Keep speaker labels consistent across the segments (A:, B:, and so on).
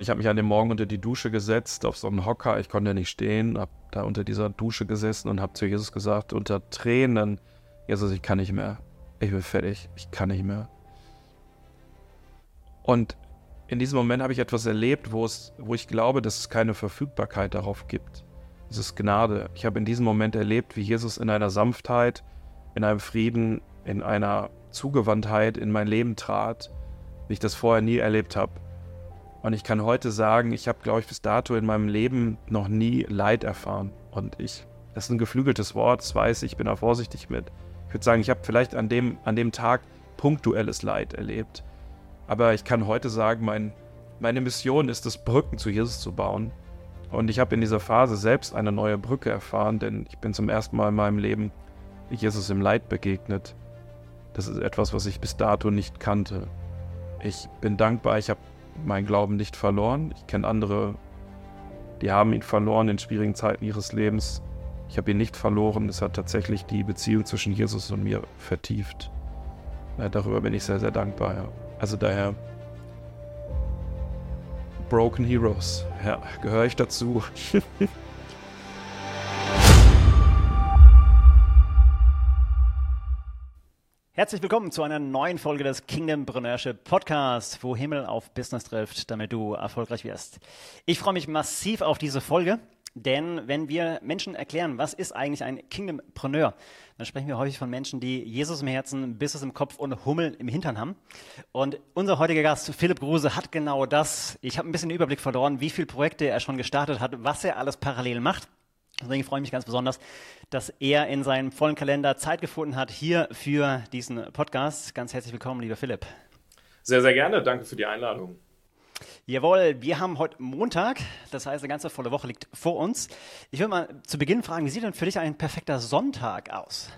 A: Ich habe mich an dem Morgen unter die Dusche gesetzt, auf so einen Hocker. Ich konnte nicht stehen, habe da unter dieser Dusche gesessen und habe zu Jesus gesagt, unter Tränen, Jesus, ich kann nicht mehr. Ich bin fertig. Ich kann nicht mehr. Und in diesem Moment habe ich etwas erlebt, wo, es, wo ich glaube, dass es keine Verfügbarkeit darauf gibt. Es ist Gnade. Ich habe in diesem Moment erlebt, wie Jesus in einer Sanftheit, in einem Frieden, in einer Zugewandtheit in mein Leben trat, wie ich das vorher nie erlebt habe. Und ich kann heute sagen, ich habe, glaube ich, bis dato in meinem Leben noch nie Leid erfahren. Und ich, das ist ein geflügeltes Wort, das weiß ich, bin da vorsichtig mit. Ich würde sagen, ich habe vielleicht an dem, an dem Tag punktuelles Leid erlebt. Aber ich kann heute sagen, mein, meine Mission ist es, Brücken zu Jesus zu bauen. Und ich habe in dieser Phase selbst eine neue Brücke erfahren, denn ich bin zum ersten Mal in meinem Leben Jesus im Leid begegnet. Das ist etwas, was ich bis dato nicht kannte. Ich bin dankbar, ich habe meinen Glauben nicht verloren. Ich kenne andere, die haben ihn verloren in schwierigen Zeiten ihres Lebens. Ich habe ihn nicht verloren. Es hat tatsächlich die Beziehung zwischen Jesus und mir vertieft. Ja, darüber bin ich sehr, sehr dankbar. Ja. Also daher Broken Heroes. Ja, gehöre ich dazu.
B: Herzlich willkommen zu einer neuen Folge des Kingdom Preneurship Podcasts, wo Himmel auf Business trifft, damit du erfolgreich wirst. Ich freue mich massiv auf diese Folge, denn wenn wir Menschen erklären, was ist eigentlich ein Kingdompreneur, dann sprechen wir häufig von Menschen, die Jesus im Herzen, Business im Kopf und Hummeln im Hintern haben. Und unser heutiger Gast, Philipp Gruse, hat genau das. Ich habe ein bisschen den Überblick verloren, wie viele Projekte er schon gestartet hat, was er alles parallel macht. Deswegen freue ich mich ganz besonders, dass er in seinem vollen Kalender Zeit gefunden hat hier für diesen Podcast. Ganz herzlich willkommen, lieber Philipp.
C: Sehr, sehr gerne. Danke für die Einladung.
B: Jawohl, wir haben heute Montag, das heißt, eine ganze volle Woche liegt vor uns. Ich würde mal zu Beginn fragen, wie sieht denn für dich ein perfekter Sonntag aus?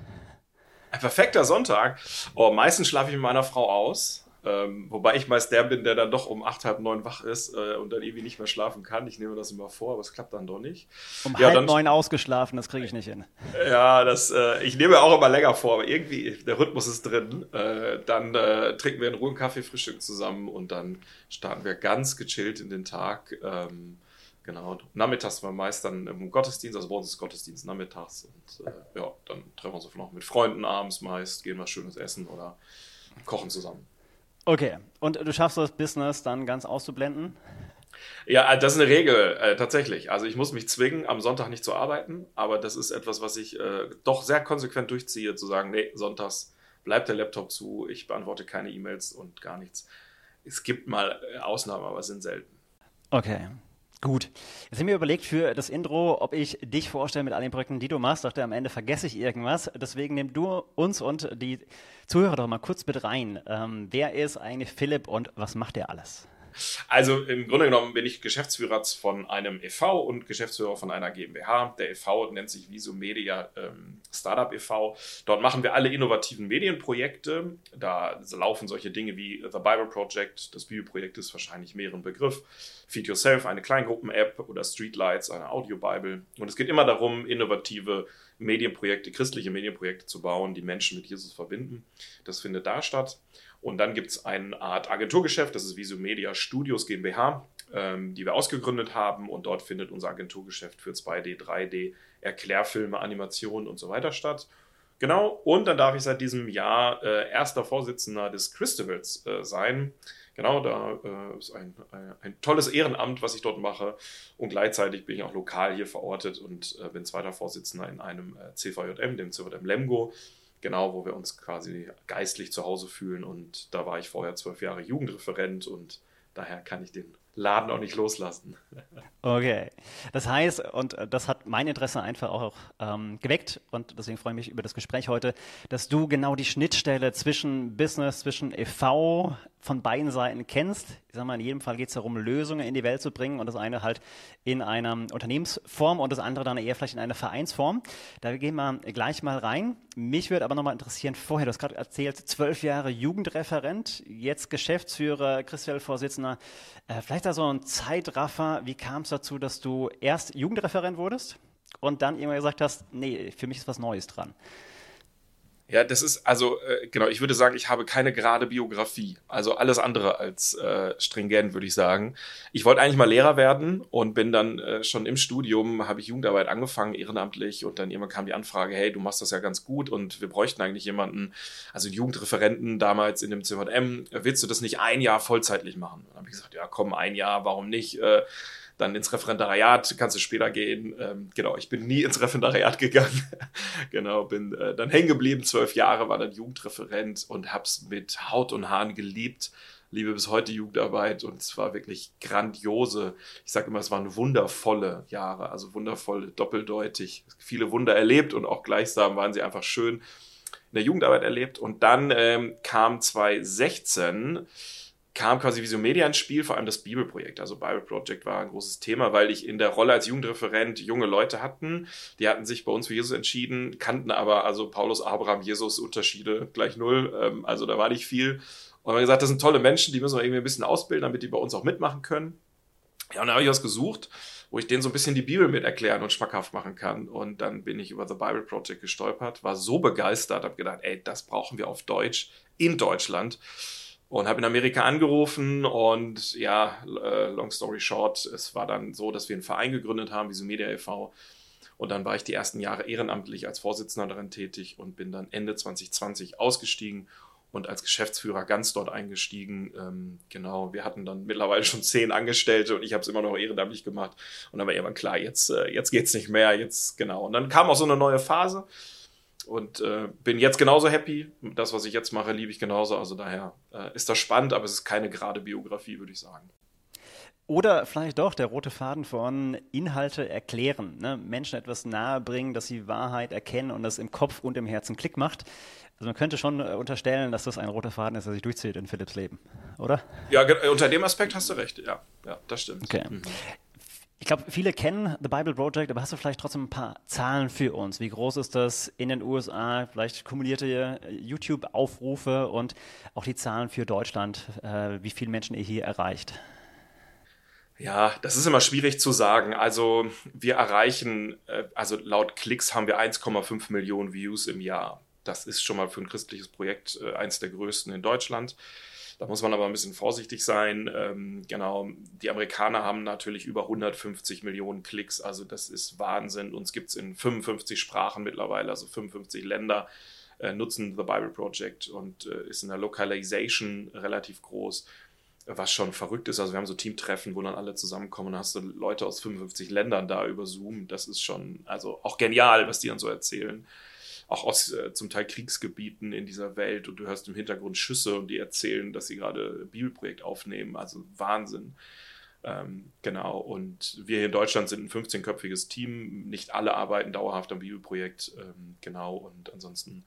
C: Ein perfekter Sonntag? Oh, meistens schlafe ich mit meiner Frau aus. Ähm, wobei ich meist der bin, der dann doch um acht, halb neun wach ist äh, und dann irgendwie nicht mehr schlafen kann. Ich nehme das immer vor, aber es klappt dann doch nicht.
B: Um ja, halb dann, neun ausgeschlafen, das kriege ich nicht hin.
C: Ja, das, äh, ich nehme auch immer länger vor, aber irgendwie, der Rhythmus ist drin. Äh, dann äh, trinken wir in Ruhe einen Kaffee, Frühstück zusammen und dann starten wir ganz gechillt in den Tag. Ähm, Genau, nachmittags war meist dann im Gottesdienst, also bei uns ist Gottesdienst nachmittags und äh, ja, dann treffen wir uns noch mit Freunden abends meist, gehen was Schönes essen oder kochen zusammen.
B: Okay, und du schaffst das Business dann ganz auszublenden?
C: Ja, äh, das ist eine Regel, äh, tatsächlich. Also ich muss mich zwingen, am Sonntag nicht zu arbeiten, aber das ist etwas, was ich äh, doch sehr konsequent durchziehe, zu sagen, nee, sonntags bleibt der Laptop zu, ich beantworte keine E-Mails und gar nichts. Es gibt mal äh, Ausnahmen, aber es sind selten.
B: Okay, Gut. Jetzt haben wir überlegt für das Intro, ob ich dich vorstelle mit all den Projekten, die du machst. Dachte, am Ende vergesse ich irgendwas. Deswegen nimm du uns und die Zuhörer doch mal kurz mit rein. Ähm, wer ist eigentlich Philipp und was macht er alles?
C: Also im Grunde genommen bin ich Geschäftsführer von einem e.V. und Geschäftsführer von einer GmbH. Der e.V. nennt sich Visomedia ähm, Startup e.V. Dort machen wir alle innovativen Medienprojekte. Da laufen solche Dinge wie The Bible Project. Das Bibelprojekt ist wahrscheinlich mehreren Begriff. Feed Yourself, eine Kleingruppen-App oder Streetlights, eine Audio-Bible. Und es geht immer darum, innovative Medienprojekte, christliche Medienprojekte zu bauen, die Menschen mit Jesus verbinden. Das findet da statt. Und dann gibt es eine Art Agenturgeschäft, das ist Visio Media Studios GmbH, ähm, die wir ausgegründet haben. Und dort findet unser Agenturgeschäft für 2D, 3D, Erklärfilme, Animationen und so weiter statt. Genau, und dann darf ich seit diesem Jahr äh, erster Vorsitzender des Christivals äh, sein. Genau, da äh, ist ein, ein, ein, tolles Ehrenamt, was ich dort mache. Und gleichzeitig bin ich auch lokal hier verortet und äh, bin zweiter Vorsitzender in einem äh, CVJM, dem CVJM Lemgo genau, wo wir uns quasi geistlich zu Hause fühlen. Und da war ich vorher zwölf Jahre Jugendreferent und daher kann ich den Laden auch nicht loslassen.
B: Okay. Das heißt, und das hat mein Interesse einfach auch ähm, geweckt und deswegen freue ich mich über das Gespräch heute, dass du genau die Schnittstelle zwischen Business, zwischen e.V., von beiden Seiten kennst. Ich sage mal, in jedem Fall geht es darum, Lösungen in die Welt zu bringen und das eine halt in einer Unternehmensform und das andere dann eher vielleicht in einer Vereinsform. Da gehen wir gleich mal rein. Mich würde aber nochmal interessieren, vorher, du hast gerade erzählt, zwölf Jahre Jugendreferent, jetzt Geschäftsführer, Christel-Vorsitzender. Äh, vielleicht da so ein Zeitraffer, wie kam es dazu, dass du erst Jugendreferent wurdest und dann irgendwann gesagt hast, nee, für mich ist was Neues dran?
C: Ja, das ist, also, äh, genau, ich würde sagen, ich habe keine gerade Biografie. Also alles andere als äh, stringent, würde ich sagen. Ich wollte eigentlich mal Lehrer werden und bin dann äh, schon im Studium, habe ich Jugendarbeit angefangen, ehrenamtlich, und dann irgendwann kam die Anfrage, hey, du machst das ja ganz gut und wir bräuchten eigentlich jemanden, also Jugendreferenten damals in dem CVM, willst du das nicht ein Jahr vollzeitlich machen? Und dann habe ich gesagt, ja, komm, ein Jahr, warum nicht? Äh, dann ins Referendariat kannst du später gehen. Ähm, genau, ich bin nie ins Referendariat gegangen. genau, bin äh, dann hängen geblieben, zwölf Jahre, war dann Jugendreferent und hab's mit Haut und Haaren geliebt. Liebe bis heute Jugendarbeit und es war wirklich grandiose. Ich sage immer, es waren wundervolle Jahre, also wundervoll, doppeldeutig. Viele Wunder erlebt und auch gleichsam waren sie einfach schön in der Jugendarbeit erlebt. Und dann ähm, kam 2016 kam quasi Vision Media ins Spiel, vor allem das Bibelprojekt. Also Bible Project war ein großes Thema, weil ich in der Rolle als Jugendreferent junge Leute hatten, die hatten sich bei uns für Jesus entschieden, kannten aber also Paulus, Abraham, Jesus Unterschiede gleich null. Ähm, also da war nicht viel. Und haben gesagt, das sind tolle Menschen, die müssen wir irgendwie ein bisschen ausbilden, damit die bei uns auch mitmachen können. Ja, und da habe ich was gesucht, wo ich denen so ein bisschen die Bibel mit erklären und schmackhaft machen kann. Und dann bin ich über The Bible Project gestolpert, war so begeistert, habe gedacht, ey, das brauchen wir auf Deutsch in Deutschland und habe in Amerika angerufen und ja, äh, long story short, es war dann so, dass wir einen Verein gegründet haben, Visu Media e.V. Und dann war ich die ersten Jahre ehrenamtlich als Vorsitzender darin tätig und bin dann Ende 2020 ausgestiegen und als Geschäftsführer ganz dort eingestiegen. Ähm, genau, wir hatten dann mittlerweile schon zehn Angestellte und ich habe es immer noch ehrenamtlich gemacht. Und dann war irgendwann klar, jetzt, äh, jetzt geht es nicht mehr, jetzt genau. Und dann kam auch so eine neue Phase und äh, bin jetzt genauso happy. Das, was ich jetzt mache, liebe ich genauso. Also daher äh, ist das spannend, aber es ist keine gerade Biografie, würde ich sagen.
B: Oder vielleicht doch der rote Faden von Inhalte erklären, ne? Menschen etwas nahebringen, dass sie Wahrheit erkennen und das im Kopf und im Herzen Klick macht. Also man könnte schon äh, unterstellen, dass das ein roter Faden ist, der sich durchzieht in Philipps Leben, oder?
C: Ja, unter dem Aspekt hast du recht. Ja, ja das stimmt.
B: Okay. Mhm. Ich glaube, viele kennen The Bible Project, aber hast du vielleicht trotzdem ein paar Zahlen für uns? Wie groß ist das in den USA? Vielleicht kumulierte äh, YouTube-Aufrufe und auch die Zahlen für Deutschland, äh, wie viele Menschen ihr hier erreicht?
C: Ja, das ist immer schwierig zu sagen. Also wir erreichen, äh, also laut Klicks haben wir 1,5 Millionen Views im Jahr. Das ist schon mal für ein christliches Projekt äh, eins der größten in Deutschland. Da muss man aber ein bisschen vorsichtig sein. Ähm, genau, die Amerikaner haben natürlich über 150 Millionen Klicks, also das ist Wahnsinn. Uns gibt es in 55 Sprachen mittlerweile, also 55 Länder äh, nutzen The Bible Project und äh, ist in der Localization relativ groß was schon verrückt ist. Also wir haben so Teamtreffen, wo dann alle zusammenkommen und hast du Leute aus 55 Ländern da über Zoom. Das ist schon, also auch genial, was die dann so erzählen auch aus äh, zum Teil Kriegsgebieten in dieser Welt und du hörst im Hintergrund Schüsse und die erzählen, dass sie gerade Bibelprojekt aufnehmen. Also Wahnsinn. Ähm, genau. Und wir hier in Deutschland sind ein 15-köpfiges Team. Nicht alle arbeiten dauerhaft am Bibelprojekt. Ähm, genau. Und ansonsten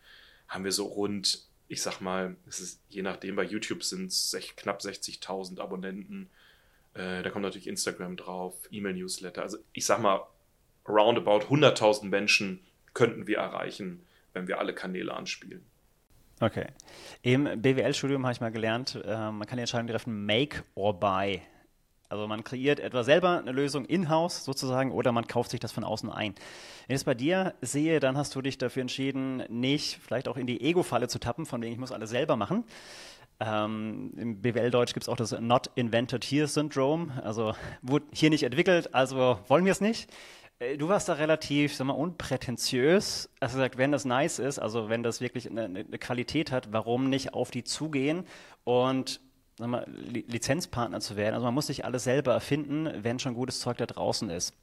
C: haben wir so rund, ich sag mal, es ist je nachdem, bei YouTube sind es knapp 60.000 Abonnenten. Äh, da kommt natürlich Instagram drauf, E-Mail-Newsletter. Also ich sag mal, roundabout 100.000 Menschen könnten wir erreichen wenn wir alle Kanäle anspielen.
B: Okay. Im BWL-Studium habe ich mal gelernt, äh, man kann die Entscheidung treffen, make or buy. Also man kreiert etwa selber eine Lösung in-house sozusagen oder man kauft sich das von außen ein. Wenn ich es bei dir sehe, dann hast du dich dafür entschieden, nicht vielleicht auch in die Ego-Falle zu tappen, von wegen ich muss alles selber machen. Ähm, Im BWL-Deutsch gibt es auch das Not Invented Here Syndrome. Also wurde hier nicht entwickelt, also wollen wir es nicht. Äh, du warst da relativ, sag mal, unprätentiös. Hast gesagt, wenn das nice ist, also wenn das wirklich eine, eine Qualität hat, warum nicht auf die zugehen und sag mal, Lizenzpartner zu werden? Also man muss nicht alles selber erfinden, wenn schon gutes Zeug da draußen ist.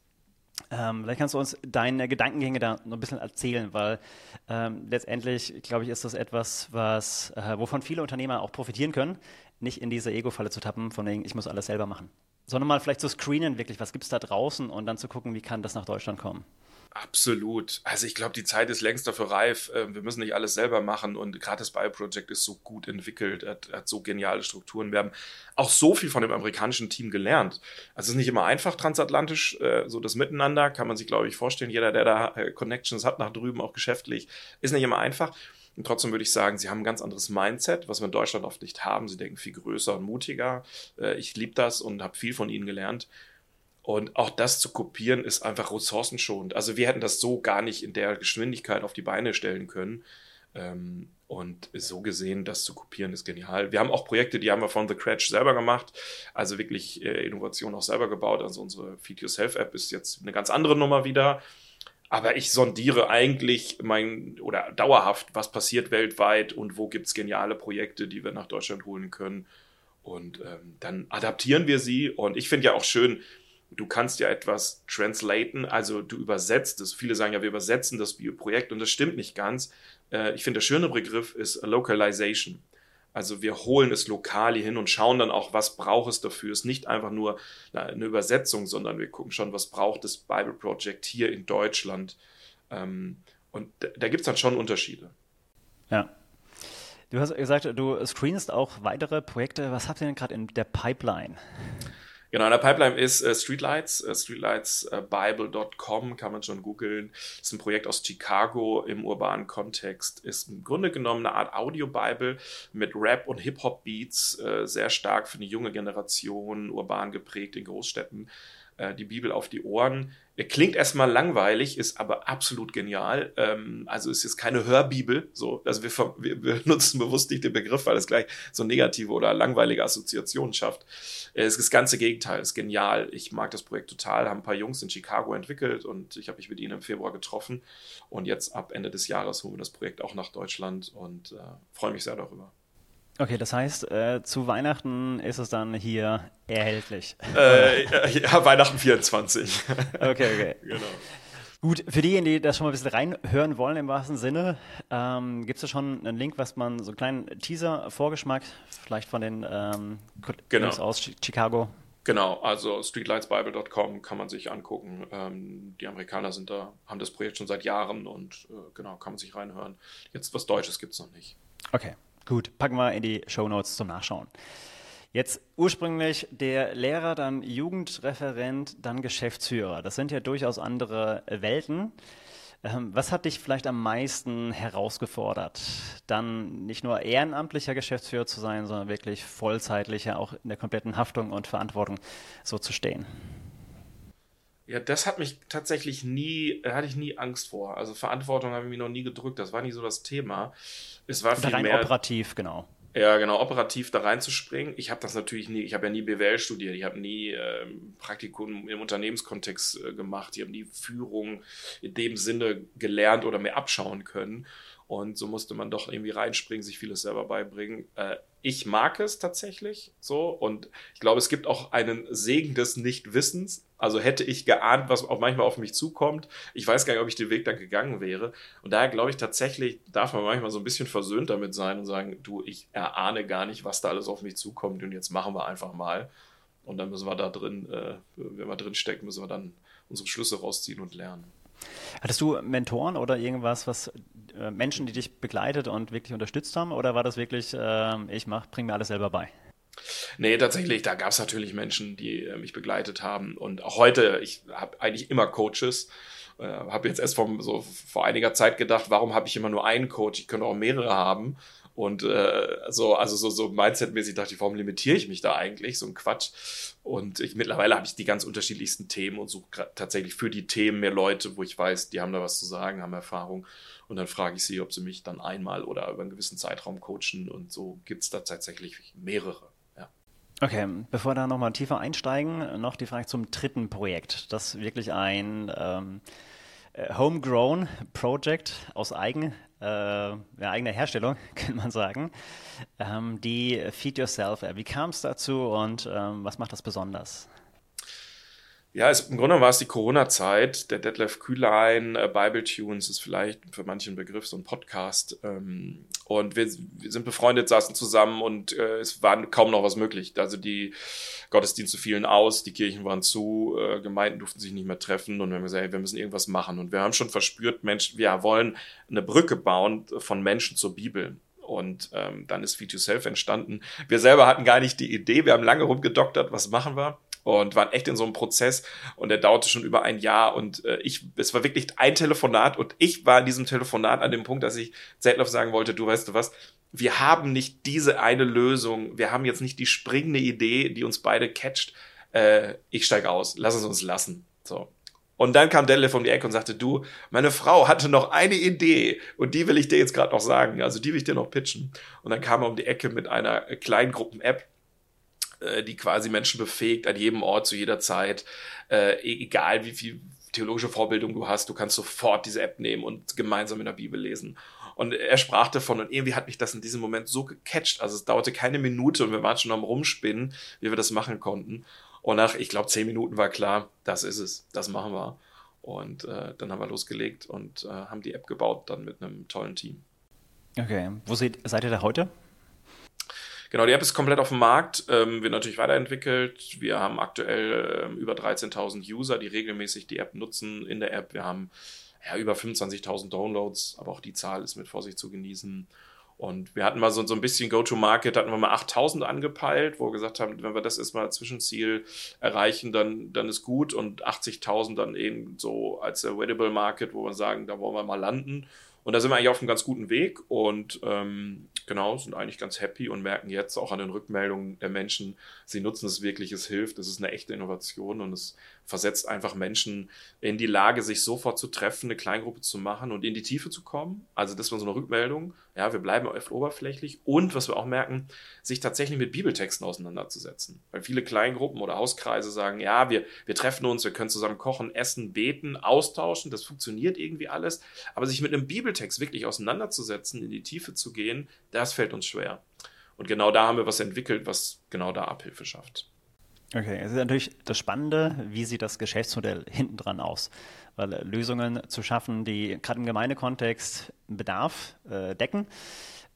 B: Ähm, vielleicht kannst du uns deine Gedankengänge da noch ein bisschen erzählen, weil ähm, letztendlich, glaube ich, ist das etwas, was, äh, wovon viele Unternehmer auch profitieren können, nicht in diese Ego-Falle zu tappen, von wegen, ich muss alles selber machen sondern mal vielleicht zu screenen, wirklich, was gibt es da draußen und dann zu gucken, wie kann das nach Deutschland kommen.
C: Absolut. Also ich glaube, die Zeit ist längst dafür reif. Ähm, wir müssen nicht alles selber machen und gerade das Bioproject ist so gut entwickelt, hat, hat, so geniale Strukturen. Wir haben auch so viel von dem amerikanischen Team gelernt. Also es ist nicht immer einfach transatlantisch, äh, so das Miteinander kann man sich, glaube ich, vorstellen. Jeder, der da äh, Connections hat nach drüben, auch geschäftlich, ist nicht immer einfach. Und trotzdem würde ich sagen, sie haben ein ganz anderes Mindset, was wir in Deutschland oft nicht haben. Sie denken viel größer und mutiger. Äh, ich liebe das und habe viel von ihnen gelernt. Und auch das zu kopieren ist einfach ressourcenschonend. Also wir hätten das so gar nicht in der Geschwindigkeit auf die Beine stellen können. Ähm, und so gesehen, das zu kopieren, ist genial. Wir haben auch Projekte, die haben wir von The Cratch selber gemacht, also wirklich äh, Innovation auch selber gebaut. Also unsere Feed Yourself App ist jetzt eine ganz andere Nummer wieder. Aber ich sondiere eigentlich mein oder dauerhaft, was passiert weltweit und wo gibt es geniale Projekte, die wir nach Deutschland holen können. Und ähm, dann adaptieren wir sie. Und ich finde ja auch schön, du kannst ja etwas translaten, also du übersetzt es. Viele sagen ja, wir übersetzen das Projekt und das stimmt nicht ganz. Äh, ich finde, der schöne Begriff ist Localization. Also wir holen es lokal hin und schauen dann auch, was braucht es dafür. Es ist nicht einfach nur eine Übersetzung, sondern wir gucken schon, was braucht das Bible Project hier in Deutschland. Ähm, und da gibt es dann schon Unterschiede.
B: Ja. Du hast gesagt, du screenst auch weitere Projekte. Was habt ihr denn gerade in der Pipeline?
C: Genau, in der Pipeline ist äh, Streetlights, äh, streetlightsbible.com, kann man schon googeln. Ist ein Projekt aus Chicago im urbanen Kontext. Ist im Grunde genommen eine Art Audio-Bible mit Rap- und Hip-Hop-Beats, äh, sehr stark für eine junge Generation, urban geprägt in Großstädten. Äh, die Bibel auf die Ohren. Klingt erstmal langweilig, ist aber absolut genial. Ähm, also ist jetzt keine Hörbibel. So, also wir, wir, wir, nutzen bewusst nicht den Begriff, weil es gleich so negative oder langweilige Assoziationen schafft. Äh, es ist das ganze Gegenteil, ist genial. Ich mag das Projekt total, haben ein paar Jungs in Chicago entwickelt und ich habe mich mit ihnen im Februar getroffen. Und jetzt ab Ende des Jahres holen wir das Projekt auch nach Deutschland und äh, freue mich sehr darüber.
B: Okay, das heißt, äh, zu Weihnachten ist es dann hier erhältlich.
C: Äh, ja, Weihnachten 24.
B: okay, okay. Genau. Gut, für diejenigen, die das schon mal ein bisschen reinhören wollen im wahrsten Sinne, ähm, gibt es da schon einen Link, was man, so einen kleinen Teaser-Vorgeschmack, vielleicht von den ähm,
C: genau.
B: aus Chicago?
C: Genau, also streetlightsbible.com kann man sich angucken. Ähm, die Amerikaner sind da, haben das Projekt schon seit Jahren und äh, genau, kann man sich reinhören. Jetzt was Deutsches gibt es noch nicht.
B: Okay, Gut, packen wir in die Show Notes zum Nachschauen. Jetzt ursprünglich der Lehrer, dann Jugendreferent, dann Geschäftsführer. Das sind ja durchaus andere Welten. Ähm, was hat dich vielleicht am meisten herausgefordert, dann nicht nur ehrenamtlicher Geschäftsführer zu sein, sondern wirklich vollzeitlicher, auch in der kompletten Haftung und Verantwortung so zu stehen?
C: Ja, das hat mich tatsächlich nie, hatte ich nie Angst vor. Also Verantwortung habe ich mir noch nie gedrückt. Das war nie so das Thema. Es war viel
B: rein
C: mehr
B: operativ, genau.
C: Ja, genau, operativ da reinzuspringen. Ich habe das natürlich nie, ich habe ja nie BWL studiert, ich habe nie ähm, Praktikum im Unternehmenskontext äh, gemacht, ich habe nie Führung in dem Sinne gelernt oder mir abschauen können. Und so musste man doch irgendwie reinspringen, sich vieles selber beibringen. Äh, ich mag es tatsächlich so und ich glaube, es gibt auch einen Segen des Nichtwissens. Also hätte ich geahnt, was auch manchmal auf mich zukommt. Ich weiß gar nicht, ob ich den Weg dann gegangen wäre. Und daher glaube ich tatsächlich, darf man manchmal so ein bisschen versöhnt damit sein und sagen, du, ich erahne gar nicht, was da alles auf mich zukommt und jetzt machen wir einfach mal. Und dann müssen wir da drin, äh, wenn wir drin stecken, müssen wir dann unsere Schlüsse rausziehen und lernen.
B: Hattest du Mentoren oder irgendwas, was äh, Menschen, die dich begleitet und wirklich unterstützt haben? Oder war das wirklich, äh, ich mach, bring mir alles selber bei?
C: Nee, tatsächlich, da gab es natürlich Menschen, die äh, mich begleitet haben. Und auch heute, ich habe eigentlich immer Coaches. Äh, habe jetzt erst vom, so vor einiger Zeit gedacht, warum habe ich immer nur einen Coach? Ich könnte auch mehrere haben. Und äh, so, also so, so Mindset-mäßig dachte ich, warum limitiere ich mich da eigentlich? So ein Quatsch. Und ich, mittlerweile habe ich die ganz unterschiedlichsten Themen und suche tatsächlich für die Themen mehr Leute, wo ich weiß, die haben da was zu sagen, haben Erfahrung. Und dann frage ich sie, ob sie mich dann einmal oder über einen gewissen Zeitraum coachen. Und so gibt es da tatsächlich mehrere. Ja.
B: Okay, bevor wir da nochmal tiefer einsteigen, noch die Frage zum dritten Projekt, das wirklich ein ähm, äh, Homegrown Project aus eigen, äh, eigener Herstellung, kann man sagen. Ähm, die Feed Yourself App. Wie kam es dazu und ähm, was macht das besonders?
C: Ja, es, im Grunde war es die Corona-Zeit. Der Detlef Kühlein, äh, Bible Tunes ist vielleicht für manchen Begriff so ein Podcast. Ähm, und wir, wir, sind befreundet, saßen zusammen und äh, es war kaum noch was möglich. Also die Gottesdienste fielen aus, die Kirchen waren zu, äh, Gemeinden durften sich nicht mehr treffen und wir haben gesagt, hey, wir müssen irgendwas machen. Und wir haben schon verspürt, Mensch, wir wollen eine Brücke bauen von Menschen zur Bibel. Und ähm, dann ist Feed Yourself entstanden. Wir selber hatten gar nicht die Idee, wir haben lange rumgedoktert, was machen wir und waren echt in so einem Prozess und der dauerte schon über ein Jahr und äh, ich, es war wirklich ein Telefonat und ich war in diesem Telefonat an dem Punkt, dass ich Zetloff sagen wollte, du weißt du was, wir haben nicht diese eine Lösung, wir haben jetzt nicht die springende Idee, die uns beide catcht, äh, ich steige aus, lass es uns lassen. So. Und dann kam Detlef um die Ecke und sagte, du, meine Frau hatte noch eine Idee und die will ich dir jetzt gerade noch sagen. Also die will ich dir noch pitchen. Und dann kam er um die Ecke mit einer Kleingruppen-App, äh, die quasi Menschen befähigt, an jedem Ort, zu jeder Zeit, äh, e-, egal wie viel theologische Vorbildung du hast, du kannst sofort diese App nehmen und gemeinsam in der Bibel lesen. Und er sprach davon und irgendwie hat mich das in diesem Moment so gecatcht. Also es dauerte keine Minute und wir waren schon am Rumspinnen, wie wir das machen konnten. Und nach, ich glaube, zehn Minuten war klar, das ist es, das machen wir. Und äh, dann haben wir losgelegt und äh, haben die App gebaut, dann mit einem tollen Team.
B: Okay, wo seid, seid ihr da heute?
C: Genau, die App ist komplett auf dem Markt, ähm, wird natürlich weiterentwickelt. Wir haben aktuell ähm, über 13.000 User, die regelmäßig die App nutzen in der App. Wir haben ja, über 25.000 Downloads, aber auch die Zahl ist mit Vorsicht zu genießen. Und wir hatten mal so, so ein bisschen Go-to-Market, hatten wir mal 8000 angepeilt, wo wir gesagt haben, wenn wir das erstmal als Zwischenziel erreichen, dann, dann ist gut. Und 80.000 dann eben so als Wettable Market, wo wir sagen, da wollen wir mal landen. Und da sind wir eigentlich auf einem ganz guten Weg und ähm, genau, sind eigentlich ganz happy und merken jetzt auch an den Rückmeldungen der Menschen, sie nutzen es wirklich, es hilft, es ist eine echte Innovation und es versetzt einfach Menschen in die Lage, sich sofort zu treffen, eine Kleingruppe zu machen und in die Tiefe zu kommen. Also das war so eine Rückmeldung. Ja, wir bleiben oft oberflächlich und was wir auch merken, sich tatsächlich mit Bibeltexten auseinanderzusetzen. Weil viele Kleingruppen oder Hauskreise sagen, ja, wir, wir treffen uns, wir können zusammen kochen, essen, beten, austauschen, das funktioniert irgendwie alles. Aber sich mit einem Bibeltext wirklich auseinanderzusetzen, in die Tiefe zu gehen, das fällt uns schwer. Und genau da haben wir was entwickelt, was genau da Abhilfe schafft.
B: Okay, es ist natürlich das Spannende, wie sieht das Geschäftsmodell hinten dran aus? Weil äh, Lösungen zu schaffen, die gerade im Gemeindekontext Bedarf äh, decken,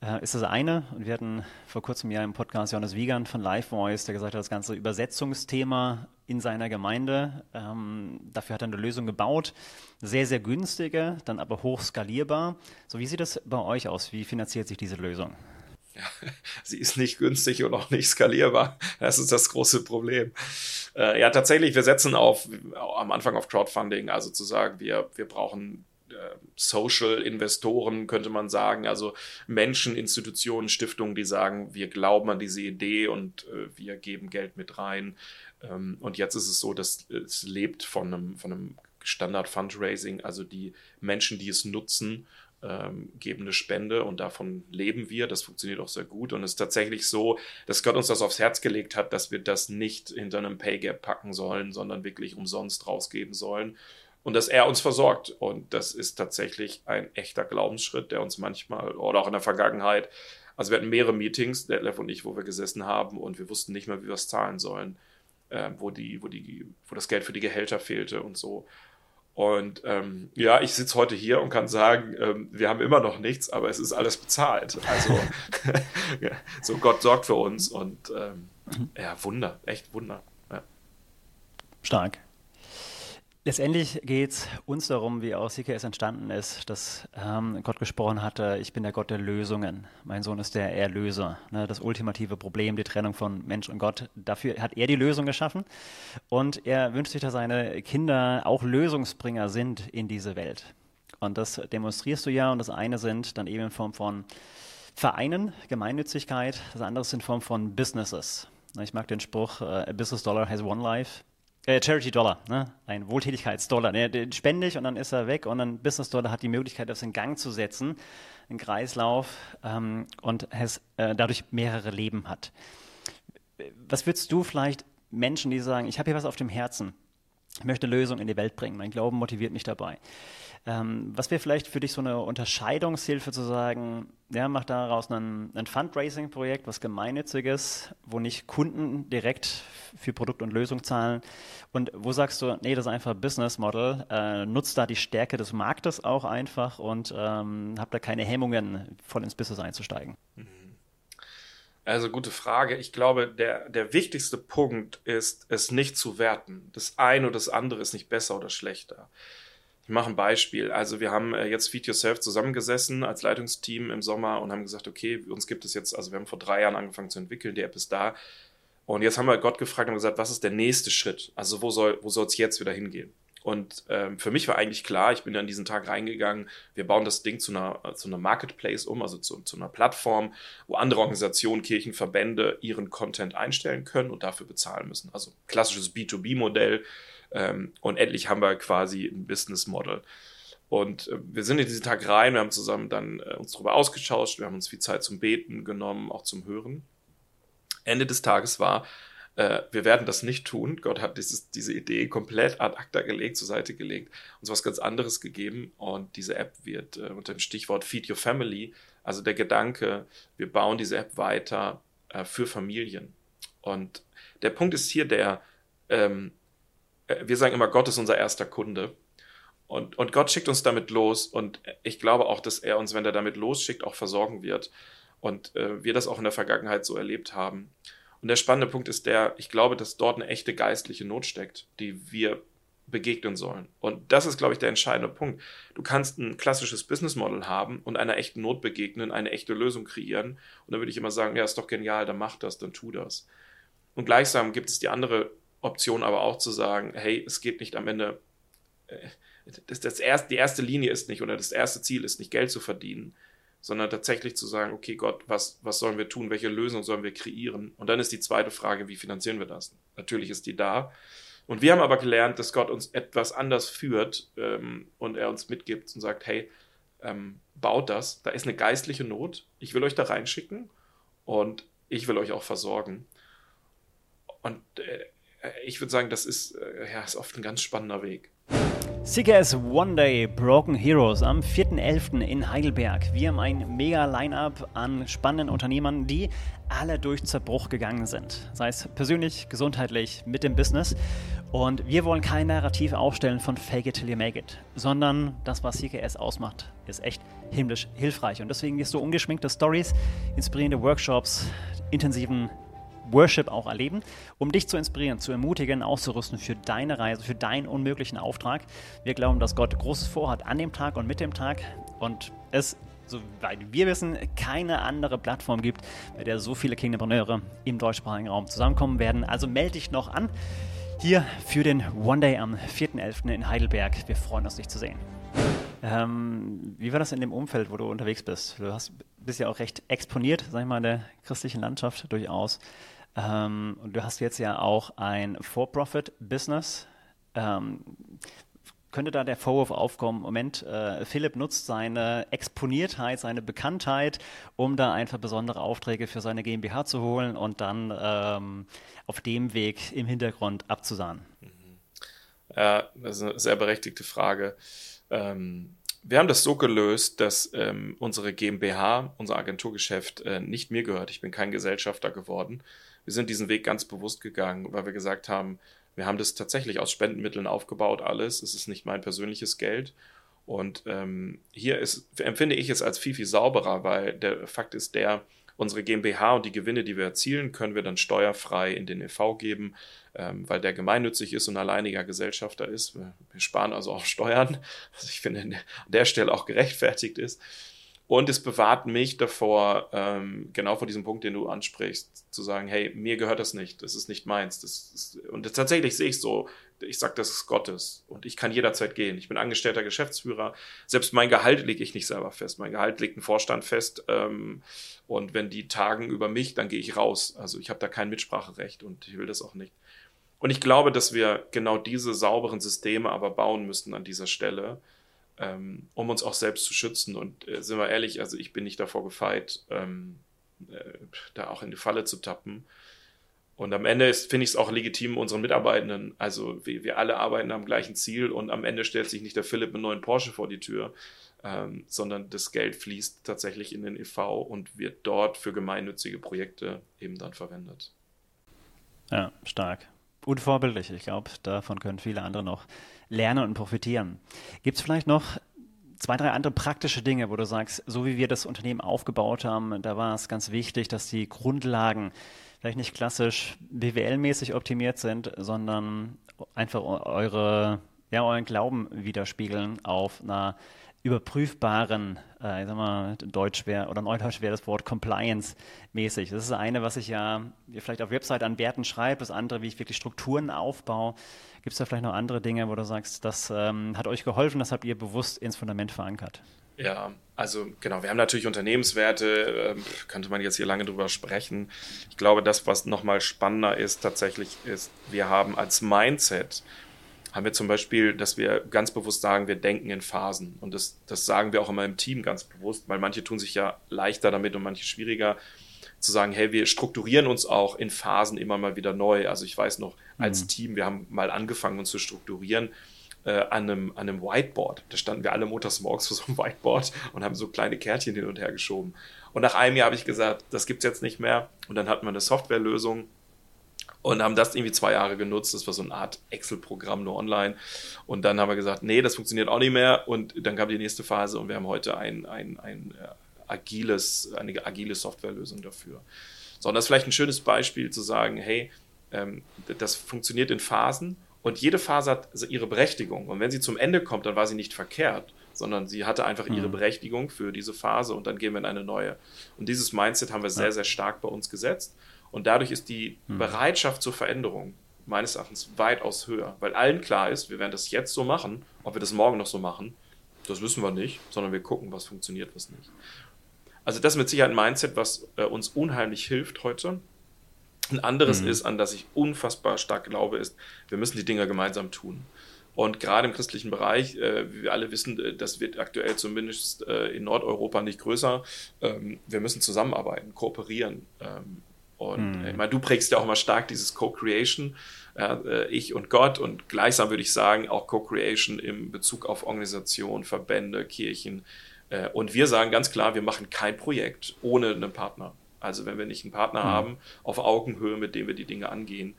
B: äh, ist das eine. Und wir hatten vor kurzem ja im Podcast Johannes Wiegand von Live Voice, der gesagt hat, das ganze Übersetzungsthema in seiner Gemeinde, ähm, dafür hat er eine Lösung gebaut. Sehr, sehr günstige, dann aber hoch skalierbar. So, wie sieht das bei euch aus? Wie finanziert sich diese Lösung?
C: Ja, sie ist nicht günstig und auch nicht skalierbar. Das ist das große Problem. Äh, ja, tatsächlich, wir setzen auf, am Anfang auf Crowdfunding, also zu sagen, wir, wir brauchen äh, Social-Investoren, könnte man sagen, also Menschen, Institutionen, Stiftungen, die sagen, wir glauben an diese Idee und äh, wir geben Geld mit rein. Ähm, und jetzt ist es so, dass es lebt von einem, von einem Standard-Fundraising, also die Menschen, die es nutzen, ähm, geben eine Spende und davon leben wir. Das funktioniert auch sehr gut und es ist tatsächlich so, dass Gott uns das aufs Herz gelegt hat, dass wir das nicht hinter einem Pay Gap packen sollen, sondern wirklich umsonst rausgeben sollen und dass er uns versorgt. Und das ist tatsächlich ein echter Glaubensschritt, der uns manchmal oder auch in der Vergangenheit, also wir hatten mehrere Meetings, Detlef und ich, wo wir gesessen haben und wir wussten nicht mehr, wie wir es zahlen sollen, äh, wo, die, wo, die, wo das Geld für die Gehälter fehlte und so. Und ähm, ja, ich sitze heute hier und kann sagen, ähm, wir haben immer noch nichts, aber es ist alles bezahlt. Also so Gott sorgt für uns und ähm, ja, Wunder, echt Wunder. Ja.
B: Stark. Letztendlich geht es uns darum, wie aus CKS entstanden ist, dass ähm, Gott gesprochen hatte, ich bin der Gott der Lösungen. Mein Sohn ist der Erlöser. Ne, das ultimative Problem, die Trennung von Mensch und Gott. Dafür hat er die Lösung geschaffen. Und er wünscht sich, dass seine Kinder auch Lösungsbringer sind in diese Welt. Und das demonstrierst du ja. Und das eine sind dann eben in Form von Vereinen, Gemeinnützigkeit. Das andere ist in Form von Businesses. Ich mag den Spruch, uh, a business dollar has one life. Äh, Charity Dollar, ne? ein Wohltätigkeitsdollar. Ne? Den spende ich und dann ist er weg und ein Business Dollar hat die Möglichkeit, das in Gang zu setzen, einen Kreislauf ähm, und es äh, dadurch mehrere Leben hat. Was würdest du vielleicht Menschen, die sagen, ich habe hier was auf dem Herzen, ich möchte Lösungen in die Welt bringen, mein Glauben motiviert mich dabei. Ähm, was wäre vielleicht für dich so eine Unterscheidungshilfe zu sagen, ja, mach daraus ein, ein Fundraising-Projekt, was gemeinnütziges, wo nicht Kunden direkt für Produkt und Lösung zahlen und wo sagst du, nee, das ist einfach Business Model, äh, nutzt da die Stärke des Marktes auch einfach und ähm, hab da keine Hemmungen, voll ins Business einzusteigen. Mhm.
C: Also gute Frage. Ich glaube, der, der wichtigste Punkt ist, es nicht zu werten. Das eine oder das andere ist nicht besser oder schlechter. Ich mache ein Beispiel. Also wir haben äh, jetzt Feed Yourself zusammengesessen als Leitungsteam im Sommer und haben gesagt, okay, uns gibt es jetzt, also wir haben vor drei Jahren angefangen zu entwickeln, die App ist da. Und jetzt haben wir Gott gefragt und gesagt, was ist der nächste Schritt? Also wo soll wo es jetzt wieder hingehen? Und ähm, für mich war eigentlich klar, ich bin an diesen Tag reingegangen, wir bauen das Ding zu einer, zu einer Marketplace um, also zu, zu einer Plattform, wo andere Organisationen, Kirchen, Verbände ihren Content einstellen können und dafür bezahlen müssen. Also klassisches B2B-Modell. Ähm, und endlich haben wir quasi ein Business Model. Und äh, wir sind in diesen Tag rein, wir haben zusammen dann äh, uns darüber ausgetauscht, wir haben uns viel Zeit zum Beten genommen, auch zum Hören. Ende des Tages war, äh, wir werden das nicht tun. Gott hat dieses, diese Idee komplett ad acta gelegt, zur Seite gelegt, uns was ganz anderes gegeben. Und diese App wird äh, unter dem Stichwort Feed Your Family, also der Gedanke, wir bauen diese App weiter äh, für Familien. Und der Punkt ist hier der, ähm, äh, wir sagen immer, Gott ist unser erster Kunde. Und, und Gott schickt uns damit los. Und ich glaube auch, dass er uns, wenn er damit losschickt, auch versorgen wird. Und äh, wir das auch in der Vergangenheit so erlebt haben. Und der spannende Punkt ist der, ich glaube, dass dort eine echte geistliche Not steckt, die wir begegnen sollen. Und das ist, glaube ich, der entscheidende Punkt. Du kannst ein klassisches Business Model haben und einer echten Not begegnen, eine echte Lösung kreieren. Und dann würde ich immer sagen, ja, ist doch genial, dann mach das, dann tu das. Und gleichsam gibt es die andere Option aber auch zu sagen, hey, es geht nicht am Ende, äh, das, das erste, die erste Linie ist nicht oder das erste Ziel ist nicht Geld zu verdienen, sondern tatsächlich zu sagen, okay Gott, was, was sollen wir tun, welche Lösung sollen wir kreieren? Und dann ist die zweite Frage, wie finanzieren wir das? Natürlich ist die da. Und wir haben aber gelernt, dass Gott uns etwas anders führt ähm, und er uns mitgibt und sagt, hey, ähm, baut das, da ist eine geistliche Not, ich will euch da reinschicken und ich will euch auch versorgen. Und äh, ich würde sagen, das ist, äh, ja, ist oft ein ganz spannender Weg.
B: CKS One Day Broken Heroes am 4.11. in Heidelberg. Wir haben ein mega Line-up an spannenden Unternehmern, die alle durch Zerbruch gegangen sind. Sei es persönlich, gesundheitlich, mit dem Business. Und wir wollen kein Narrativ aufstellen von Fake it till you make it, sondern das, was CKS ausmacht, ist echt himmlisch hilfreich. Und deswegen wirst du ungeschminkte Stories, inspirierende Workshops, intensiven Worship auch erleben, um dich zu inspirieren, zu ermutigen, auszurüsten für deine Reise, für deinen unmöglichen Auftrag. Wir glauben, dass Gott Großes vorhat an dem Tag und mit dem Tag und es soweit wir wissen, keine andere Plattform gibt, bei der so viele Kingdompreneure im deutschsprachigen Raum zusammenkommen werden. Also melde dich noch an hier für den One Day am 4.11. in Heidelberg. Wir freuen uns, dich zu sehen. Ähm, wie war das in dem Umfeld, wo du unterwegs bist? Du hast, bist ja auch recht exponiert, sag ich mal, in der christlichen Landschaft durchaus. Ähm, du hast jetzt ja auch ein For-Profit-Business. Ähm, könnte da der Vorwurf aufkommen, Moment, äh, Philipp nutzt seine Exponiertheit, seine Bekanntheit, um da einfach besondere Aufträge für seine GmbH zu holen und dann ähm, auf dem Weg im Hintergrund abzusahnen? Mhm.
C: Ja, das ist eine sehr berechtigte Frage. Ähm, wir haben das so gelöst, dass ähm, unsere GmbH, unser Agenturgeschäft, äh, nicht mir gehört. Ich bin kein Gesellschafter geworden, wir sind diesen Weg ganz bewusst gegangen, weil wir gesagt haben, wir haben das tatsächlich aus Spendenmitteln aufgebaut, alles. Es ist nicht mein persönliches Geld. Und ähm, hier ist, empfinde ich es als viel, viel sauberer, weil der Fakt ist der, unsere GmbH und die Gewinne, die wir erzielen, können wir dann steuerfrei in den e.V. geben, ähm, weil der gemeinnützig ist und alleiniger Gesellschafter ist. Wir, wir sparen also auch Steuern, was ich finde an der Stelle auch gerechtfertigt ist. Und es bewahrt mich davor, ähm, genau vor diesem Punkt, den du ansprichst, zu sagen, hey, mir gehört das nicht, das ist nicht meins. Das ist, und tatsächlich sehe ich so, ich sage, das ist Gottes und ich kann jederzeit gehen. Ich bin angestellter Geschäftsführer. Selbst mein Gehalt lege ich nicht selber fest. Mein Gehalt legt ein Vorstand fest. Ähm, und wenn die tagen über mich, dann gehe ich raus. Also ich habe da kein Mitspracherecht und ich will das auch nicht. Und ich glaube, dass wir genau diese sauberen Systeme aber bauen müssten an dieser Stelle ähm, um uns auch selbst zu schützen. Und äh, sind wir ehrlich, also ich bin nicht davor gefeit, ähm, äh, da auch in die Falle zu tappen. Und am Ende finde ich es auch legitim, unseren Mitarbeitenden, also wir, wir, alle arbeiten am gleichen Ziel und am Ende stellt sich nicht der Philipp mit neuen Porsche vor die Tür, ähm, sondern das Geld fließt tatsächlich in den EV und wird dort für gemeinnützige Projekte eben dann verwendet.
B: Ja, stark. Unvorbildlich. Ich glaube, davon können viele andere noch lernen und profitieren. Gibt es vielleicht noch zwei, drei andere praktische Dinge, wo du sagst, so wie wir das Unternehmen aufgebaut haben, da war es ganz wichtig, dass die Grundlagen vielleicht nicht klassisch BWL-mäßig optimiert sind, sondern einfach eure, ja, euren Glauben widerspiegeln auf einer überprüfbaren, äh, ich sag mal, Deutsch wäre oder Neudeutsch wäre das Wort Compliance-mäßig. Das ist eine, was ich ja vielleicht auf Website an Werten schreibe, das andere, wie ich wirklich Strukturen aufbaue. Gibt es da vielleicht noch andere Dinge, wo du sagst, das ähm, hat euch geholfen, das habt ihr bewusst ins Fundament verankert?
C: Ja, also genau, wir haben natürlich Unternehmenswerte, äh, könnte man jetzt hier lange drüber sprechen. Ich glaube, das, was nochmal spannender ist, tatsächlich ist, wir haben als Mindset haben wir zum Beispiel, dass wir ganz bewusst sagen, wir denken in Phasen. Und das, das sagen wir auch immer im Team ganz bewusst, weil manche tun sich ja leichter damit und manche schwieriger zu sagen, hey, wir strukturieren uns auch in Phasen immer mal wieder neu. Also ich weiß noch, als mhm. Team, wir haben mal angefangen, uns zu strukturieren äh, an, einem, an einem Whiteboard. Da standen wir alle montags morgens vor so einem Whiteboard und haben so kleine Kärtchen hin und her geschoben. Und nach einem Jahr habe ich gesagt, das gibt es jetzt nicht mehr. Und dann hatten wir eine Softwarelösung und haben das irgendwie zwei Jahre genutzt. Das war so eine Art Excel-Programm nur online. Und dann haben wir gesagt, nee, das funktioniert auch nicht mehr. Und dann kam die nächste Phase und wir haben heute ein, ein, ein äh, agiles, eine agile Softwarelösung dafür. So, und das ist vielleicht ein schönes Beispiel zu sagen, hey, ähm, das funktioniert in Phasen und jede Phase hat ihre Berechtigung. Und wenn sie zum Ende kommt, dann war sie nicht verkehrt, sondern sie hatte einfach ihre mhm. Berechtigung für diese Phase und dann gehen wir in eine neue. Und dieses Mindset haben wir sehr, sehr stark bei uns gesetzt. Und dadurch ist die mhm. Bereitschaft zur Veränderung meines Erachtens weitaus höher, weil allen klar ist, wir werden das jetzt so machen, ob wir das morgen noch so machen, das wissen wir nicht, sondern wir gucken, was funktioniert, was nicht. Also das ist mit Sicherheit ein Mindset, was äh, uns unheimlich hilft heute. Ein anderes mhm. ist, an das ich unfassbar stark glaube, ist, wir müssen die Dinge gemeinsam tun. Und gerade im christlichen Bereich, äh, wie wir alle wissen, äh, das wird aktuell zumindest äh, in Nordeuropa nicht größer. Ähm, wir müssen zusammenarbeiten, kooperieren. Ähm, und mhm. ich meine, du prägst ja auch immer stark dieses Co-Creation, äh, ich und Gott. Und gleichsam würde ich sagen, auch Co-Creation im Bezug auf Organisationen, Verbände, Kirchen. Äh, und wir sagen ganz klar, wir machen kein Projekt ohne einen Partner. Also wenn wir nicht einen Partner mhm. haben, auf Augenhöhe, mit dem wir die Dinge angehen,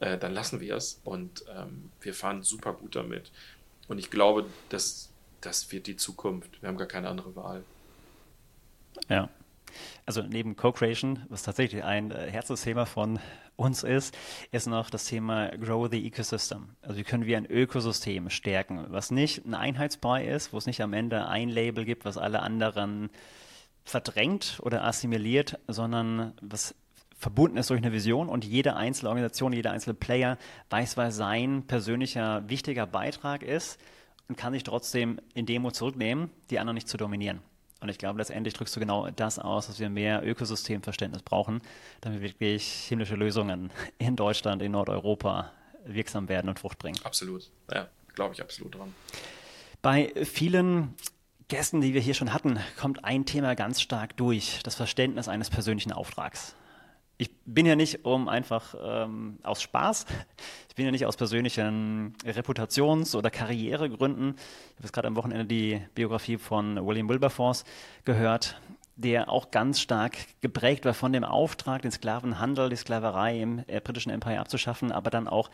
C: äh, dann lassen wir es. Und ähm, wir fahren super gut damit. Und ich glaube, das, das wird die Zukunft. Wir haben gar keine andere Wahl.
B: Ja. Also neben Co-Creation, was tatsächlich ein äh, Herzensthema von uns ist, ist noch das Thema Grow the Ecosystem. Also wie können wir ein Ökosystem stärken, was nicht ein Einheitsbrei ist, wo es nicht am Ende ein Label gibt, was alle anderen verdrängt oder assimiliert, sondern was verbunden ist durch eine Vision und jede einzelne Organisation, jeder einzelne Player weiß, was sein persönlicher wichtiger Beitrag ist und kann sich trotzdem in Demo zurücknehmen, die anderen nicht zu dominieren. Und ich glaube, letztendlich drückst du genau das aus, dass wir mehr Ökosystemverständnis brauchen, damit wirklich himmlische Lösungen in Deutschland, in Nordeuropa wirksam werden und Frucht bringen.
C: Absolut. Ja, glaube ich absolut dran.
B: Bei vielen Gästen, die wir hier schon hatten, kommt ein Thema ganz stark durch, das Verständnis eines persönlichen Auftrags ich bin ja nicht um einfach ähm, aus Spaß, ich bin ja nicht aus persönlichen Reputations- oder Karrieregründen. Ich habe jetzt gerade am Wochenende die Biografie von William Wilberforce gehört, der auch ganz stark geprägt war von dem Auftrag, den Sklavenhandel, die Sklaverei im äh, britischen Empire abzuschaffen, aber dann auch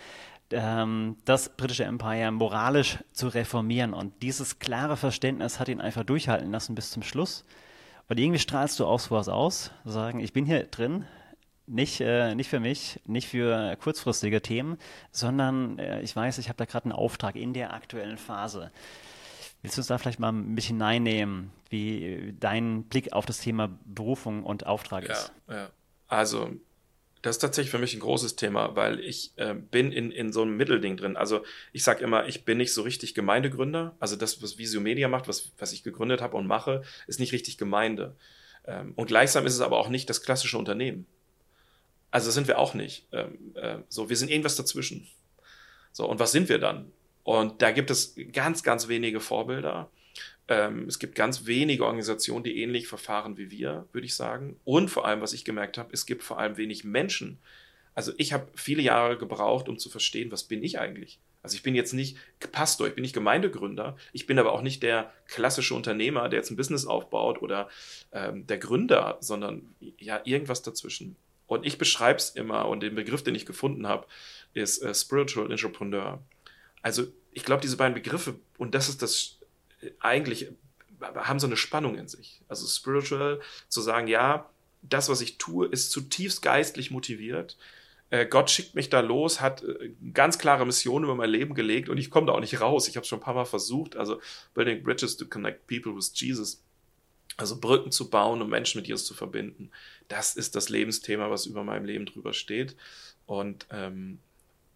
B: ähm, das britische Empire moralisch zu reformieren. Und dieses klare Verständnis hat ihn einfach durchhalten lassen bis zum Schluss. Und irgendwie strahlst du auch sowas aus, sagen, ich bin hier drin, nicht, äh, nicht für mich, nicht für kurzfristige Themen, sondern äh, ich weiß, ich habe da gerade einen Auftrag in der aktuellen Phase. Willst du uns da vielleicht mal ein bisschen hineinnehmen, wie dein Blick auf das Thema Berufung und Auftrag ist?
C: Ja, ja. Also, das ist tatsächlich für mich ein großes Thema, weil ich äh, bin in, in so einem Mittelding drin. Also ich sage immer, ich bin nicht so richtig Gemeindegründer. Also das, was Visio Media macht, was, was ich gegründet habe und mache, ist nicht richtig Gemeinde. Ähm, und gleichsam ist es aber auch nicht das klassische Unternehmen. Also sind wir auch nicht. Ähm, äh, so, wir sind irgendwas dazwischen. So, und was sind wir dann? Und da gibt es ganz, ganz wenige Vorbilder. Ähm, es gibt ganz wenige Organisationen, die ähnlich verfahren wie wir, würde ich sagen. Und vor allem, was ich gemerkt habe, es gibt vor allem wenig Menschen. Also ich habe viele Jahre gebraucht, um zu verstehen, was bin ich eigentlich? Also ich bin jetzt nicht Pastor, ich bin nicht Gemeindegründer, ich bin aber auch nicht der klassische Unternehmer, der jetzt ein Business aufbaut oder ähm, der Gründer, sondern ja irgendwas dazwischen. Und ich beschreibe es immer und den Begriff, den ich gefunden habe, ist äh, Spiritual Entrepreneur. Also ich glaube, diese beiden Begriffe, und das ist das äh, eigentlich, haben so eine Spannung in sich. Also Spiritual, zu sagen, ja, das, was ich tue, ist zutiefst geistlich motiviert. äh, Gott schickt mich da los, hat äh, ganz klare Mission über mein Leben gelegt und ich komme da auch nicht raus. Ich habe schon ein paar Mal versucht, also Building Bridges to Connect People with Jesus, also Brücken zu bauen und Menschen mit Jesus zu verbinden. Das ist das Lebensthema, was über meinem Leben drüber steht. Und ähm,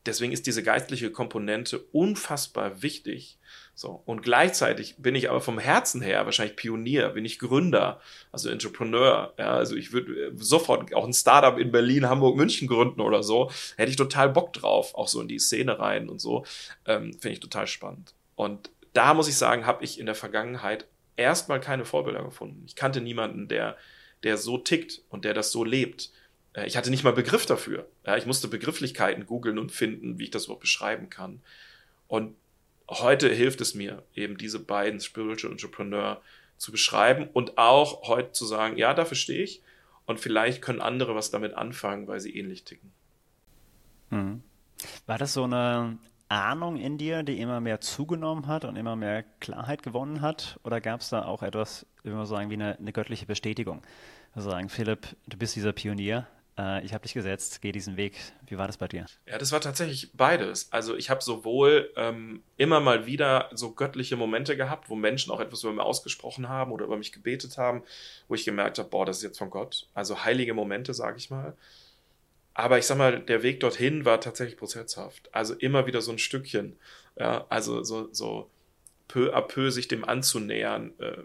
C: deswegen ist diese geistliche Komponente unfassbar wichtig. So. Und gleichzeitig bin ich aber vom Herzen her wahrscheinlich Pionier, bin ich Gründer, also Entrepreneur. Ja, also ich würde sofort auch ein Startup in Berlin, Hamburg, München gründen oder so. Hätte ich total Bock drauf, auch so in die Szene rein und so. Ähm, Finde ich total spannend. Und da muss ich sagen, habe ich in der Vergangenheit erstmal keine Vorbilder gefunden. Ich kannte niemanden, der, der so tickt und der das so lebt. Äh, ich hatte nicht mal Begriff dafür. Ich musste Begrifflichkeiten googeln und finden, wie ich das überhaupt beschreiben kann. Und heute hilft es mir, eben diese beiden Spiritual Entrepreneur zu beschreiben und auch heute zu sagen, ja, dafür stehe ich. Und vielleicht können andere was damit anfangen, weil sie ähnlich ticken.
B: Mhm. War das so eine Ahnung in dir, die immer mehr zugenommen hat und immer mehr Klarheit gewonnen hat? Oder gab es da auch etwas, wie wir sagen, wie eine, eine göttliche Bestätigung? Also sagen, Philipp, du bist dieser Pionier, äh, ich habe dich gesetzt, geh diesen Weg. Wie war das bei dir?
C: Ja, das war tatsächlich beides. Also ich habe sowohl ähm, immer mal wieder so göttliche Momente gehabt, wo Menschen auch etwas über mich ausgesprochen haben oder über mich gebetet haben, wo ich gemerkt habe, boah, das ist jetzt von Gott. Also heilige Momente, sage ich mal. Aber ich sag mal, der Weg dorthin war tatsächlich prozesshaft. Also immer wieder so ein Stückchen. Ja, also so, so peu à peu sich dem anzunähern, äh,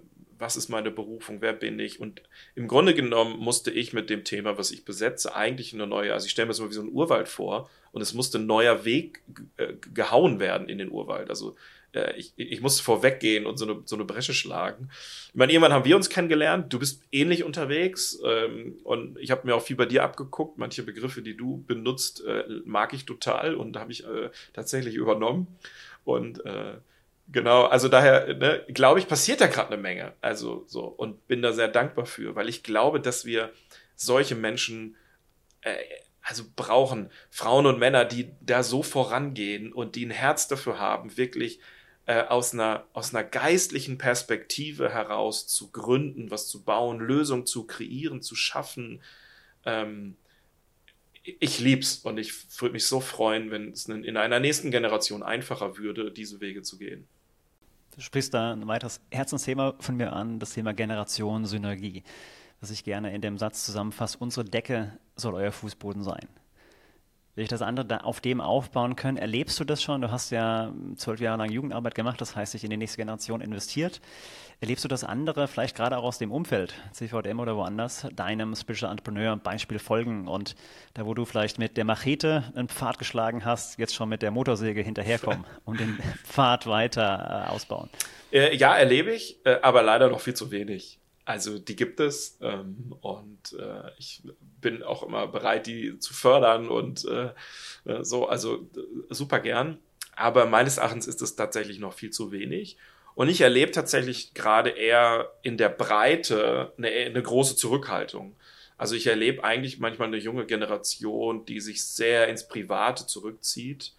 C: was ist meine Berufung, wer bin ich? Und im Grunde genommen musste ich mit dem Thema, was ich besetze, eigentlich eine neue, also ich stelle mir das mal wie so ein Urwald vor und es musste ein neuer Weg äh, gehauen werden in den Urwald. Also äh, ich, ich musste vorweggehen und so eine, so eine Bresche schlagen. Ich meine, irgendwann haben wir uns kennengelernt, du bist ähnlich unterwegs ähm, und ich habe mir auch viel bei dir abgeguckt. Manche Begriffe, die du benutzt, äh, mag ich total und habe ich äh, tatsächlich übernommen. Und äh, Genau, also daher, ne, glaube ich, passiert da gerade eine Menge. Also so, und bin da sehr dankbar für, weil ich glaube, dass wir solche Menschen äh, also brauchen, Frauen und Männer, die da so vorangehen und die ein Herz dafür haben, wirklich äh, aus, einer, aus einer geistlichen Perspektive heraus zu gründen, was zu bauen, Lösungen zu kreieren, zu schaffen. Ähm, ich lieb's und ich würde mich so freuen, wenn es in einer nächsten Generation einfacher würde, diese Wege zu gehen.
B: Du sprichst da ein weiteres Herzensthema von mir an, das Thema Generation Synergie, was ich gerne in dem Satz zusammenfasse. Unsere Decke soll euer Fußboden sein will ich das andere da auf dem aufbauen können. Erlebst du das schon? Du hast ja zwölf Jahre lang Jugendarbeit gemacht, das heißt, dich in die nächste Generation investiert. Erlebst du das andere, vielleicht gerade auch aus dem Umfeld, CVM oder woanders, deinem Special Entrepreneur Beispiel folgen und da, wo du vielleicht mit der Machete einen Pfad geschlagen hast, jetzt schon mit der Motorsäge hinterherkommen und den Pfad weiter äh, ausbauen?
C: Äh, ja, erlebe ich, äh, aber leider noch viel zu wenig. Also die gibt es ähm, und äh, ich bin auch immer bereit, die zu fördern und äh, äh so, also äh, super gern. Aber meines Erachtens ist es tatsächlich noch viel zu wenig. Und ich erlebe tatsächlich gerade eher in der Breite eine, eine große Zurückhaltung. Also ich erlebe eigentlich manchmal eine junge Generation, die sich sehr ins Private zurückzieht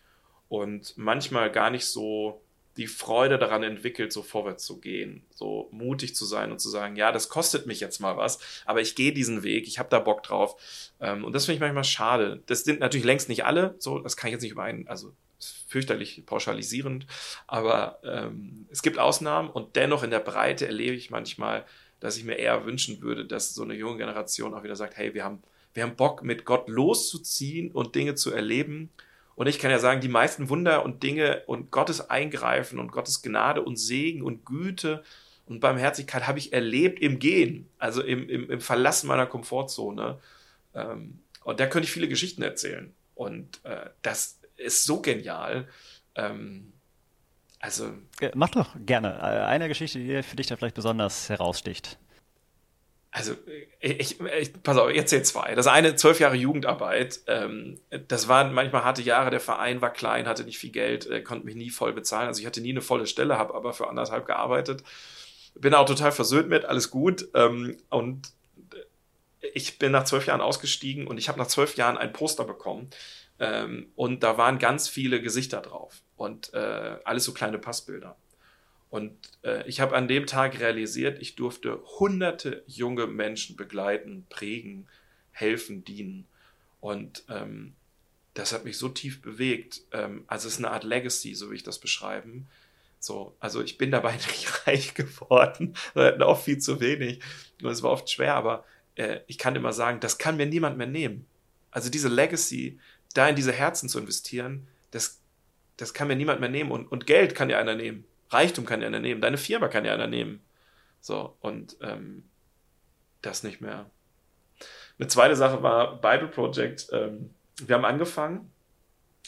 C: und manchmal gar nicht so die Freude daran entwickelt, so vorwärts zu gehen, so mutig zu sein und zu sagen, ja, das kostet mich jetzt mal was, aber ich gehe diesen Weg, ich habe da Bock drauf. Ähm, und das finde ich manchmal schade. Das sind natürlich längst nicht alle, so, das kann ich jetzt nicht über einen, also fürchterlich pauschalisierend, aber ähm, es gibt Ausnahmen und dennoch in der Breite erlebe ich manchmal, dass ich mir eher wünschen würde, dass so eine junge Generation auch wieder sagt, hey, wir haben, wir haben Bock, mit Gott loszuziehen und Dinge zu erleben und ich kann ja sagen, die meisten Wunder und Dinge und Gottes Eingreifen und Gottes Gnade und Segen und Güte und Barmherzigkeit habe ich erlebt im Gehen, also im, im, im Verlassen meiner Komfortzone. Ähm, und da könnte ich viele Geschichten erzählen. Und äh, das ist so genial. Ähm,
B: also. Mach doch gerne. Äh, eine Geschichte, die für dich da vielleicht besonders heraussticht
C: also ich, ich pass auf, ich erzähle zwei. Das eine, zwölf Jahre Jugendarbeit. Ähm, das waren manchmal harte Jahre. Der Verein war klein, hatte nicht viel Geld, äh, konnte mich nie voll bezahlen. Also ich hatte nie eine volle Stelle, habe aber für anderthalb gearbeitet. Bin auch total versöhnt mit, alles gut. Ähm, und ich bin nach zwölf Jahren ausgestiegen und ich habe nach zwölf Jahren ein Poster bekommen. Ähm, und da waren ganz viele Gesichter drauf und äh, alles so kleine Passbilder. Und äh, ich habe an dem Tag realisiert, ich durfte hunderte junge Menschen begleiten, prägen, helfen, dienen. Und ähm, das hat mich so tief bewegt. Ähm, also es ist eine Art Legacy, so wie ich das beschreiben. So, also ich bin dabei nicht reich geworden, wir hatten auch viel zu wenig und es war oft schwer, aber äh, ich kann immer sagen, das kann mir niemand mehr nehmen. Also diese Legacy, da in diese Herzen zu investieren, das, das kann mir niemand mehr nehmen und, und Geld kann ja einer nehmen, Reichtum kann ja einer nehmen, deine Firma kann ja einer nehmen. So, und ähm, das nicht mehr. Eine zweite Sache war Bible Project. Ähm, wir haben angefangen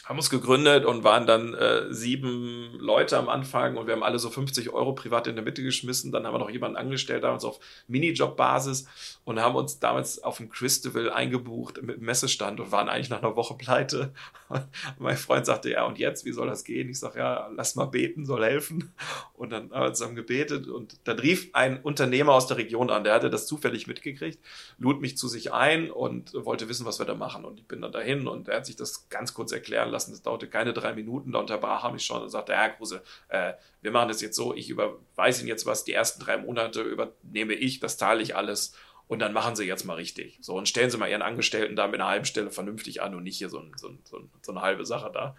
C: haben uns gegründet und waren dann äh, sieben Leute am Anfang und wir haben alle so 50 Euro privat in der Mitte geschmissen. Dann haben wir noch jemanden angestellt, damals auf Minijob-Basis und haben uns damals auf dem Christabel eingebucht mit Messestand und waren eigentlich nach einer Woche pleite. Mein Freund sagte, ja, und jetzt, wie soll das gehen? Ich sage, ja, lass mal beten, soll helfen. Und dann haben wir zusammen gebetet und dann rief ein Unternehmer aus der Region an, der hatte das zufällig mitgekriegt, lud mich zu sich ein und wollte wissen, was wir da machen. Und ich bin dann dahin und er hat sich das ganz kurz erklären lassen lassen. Das dauerte keine drei Minuten. Da unterbrach er mich schon und sagte, Herr Kruse, äh, wir machen das jetzt so, ich überweise Ihnen jetzt was, die ersten drei Monate übernehme ich, das zahle ich alles und dann machen Sie jetzt mal richtig. So, und stellen Sie mal Ihren Angestellten da mit einer halben Stelle vernünftig an und nicht hier so, ein, so, ein, so eine halbe Sache da.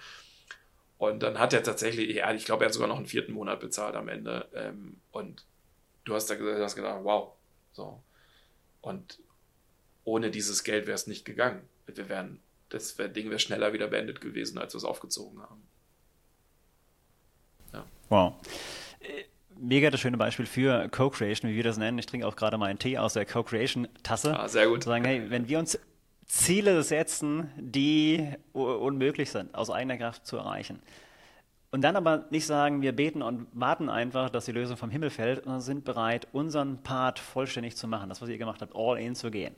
C: Und dann hat er tatsächlich, ja, ich glaube, er hat sogar noch einen vierten Monat bezahlt am Ende. Ähm, und du hast da gesagt, hast gedacht, wow. So. Und ohne dieses Geld wäre es nicht gegangen. Wir wären das Ding wäre schneller wieder beendet gewesen, als wir es aufgezogen haben.
B: Ja. Wow. Äh, mega das schöne Beispiel für Co-Creation, wie wir das nennen. Ich trinke auch gerade mal einen Tee aus der Co-Creation-Tasse.
C: Ah, sehr gut.
B: Sagen, hey, wenn wir uns Ziele setzen, die unmöglich sind, aus eigener Kraft zu erreichen. Und dann aber nicht sagen, wir beten und warten einfach, dass die Lösung vom Himmel fällt, sondern sind bereit, unseren Part vollständig zu machen, das, was ihr gemacht habt, all in zu gehen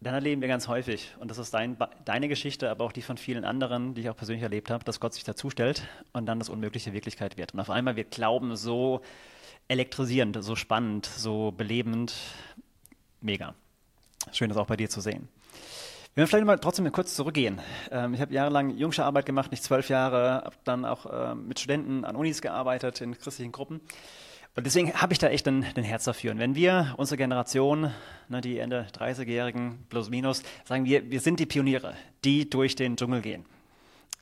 B: dann erleben wir ganz häufig, und das ist dein, deine Geschichte, aber auch die von vielen anderen, die ich auch persönlich erlebt habe, dass Gott sich dazustellt und dann das Unmögliche Wirklichkeit wird. Und auf einmal wird Glauben so elektrisierend, so spannend, so belebend. Mega. Schön, das auch bei dir zu sehen. Wir werden vielleicht mal trotzdem kurz zurückgehen. Ähm, ich habe jahrelang jungsche Arbeit gemacht, nicht zwölf Jahre, habe dann auch ähm, mit Studenten an Unis gearbeitet, in christlichen Gruppen. Und deswegen habe ich da echt ein, ein, Herz dafür. Und wenn wir, unsere Generation, ne, die Ende 30-Jährigen plus minus, sagen wir, wir sind die Pioniere, die durch den Dschungel gehen,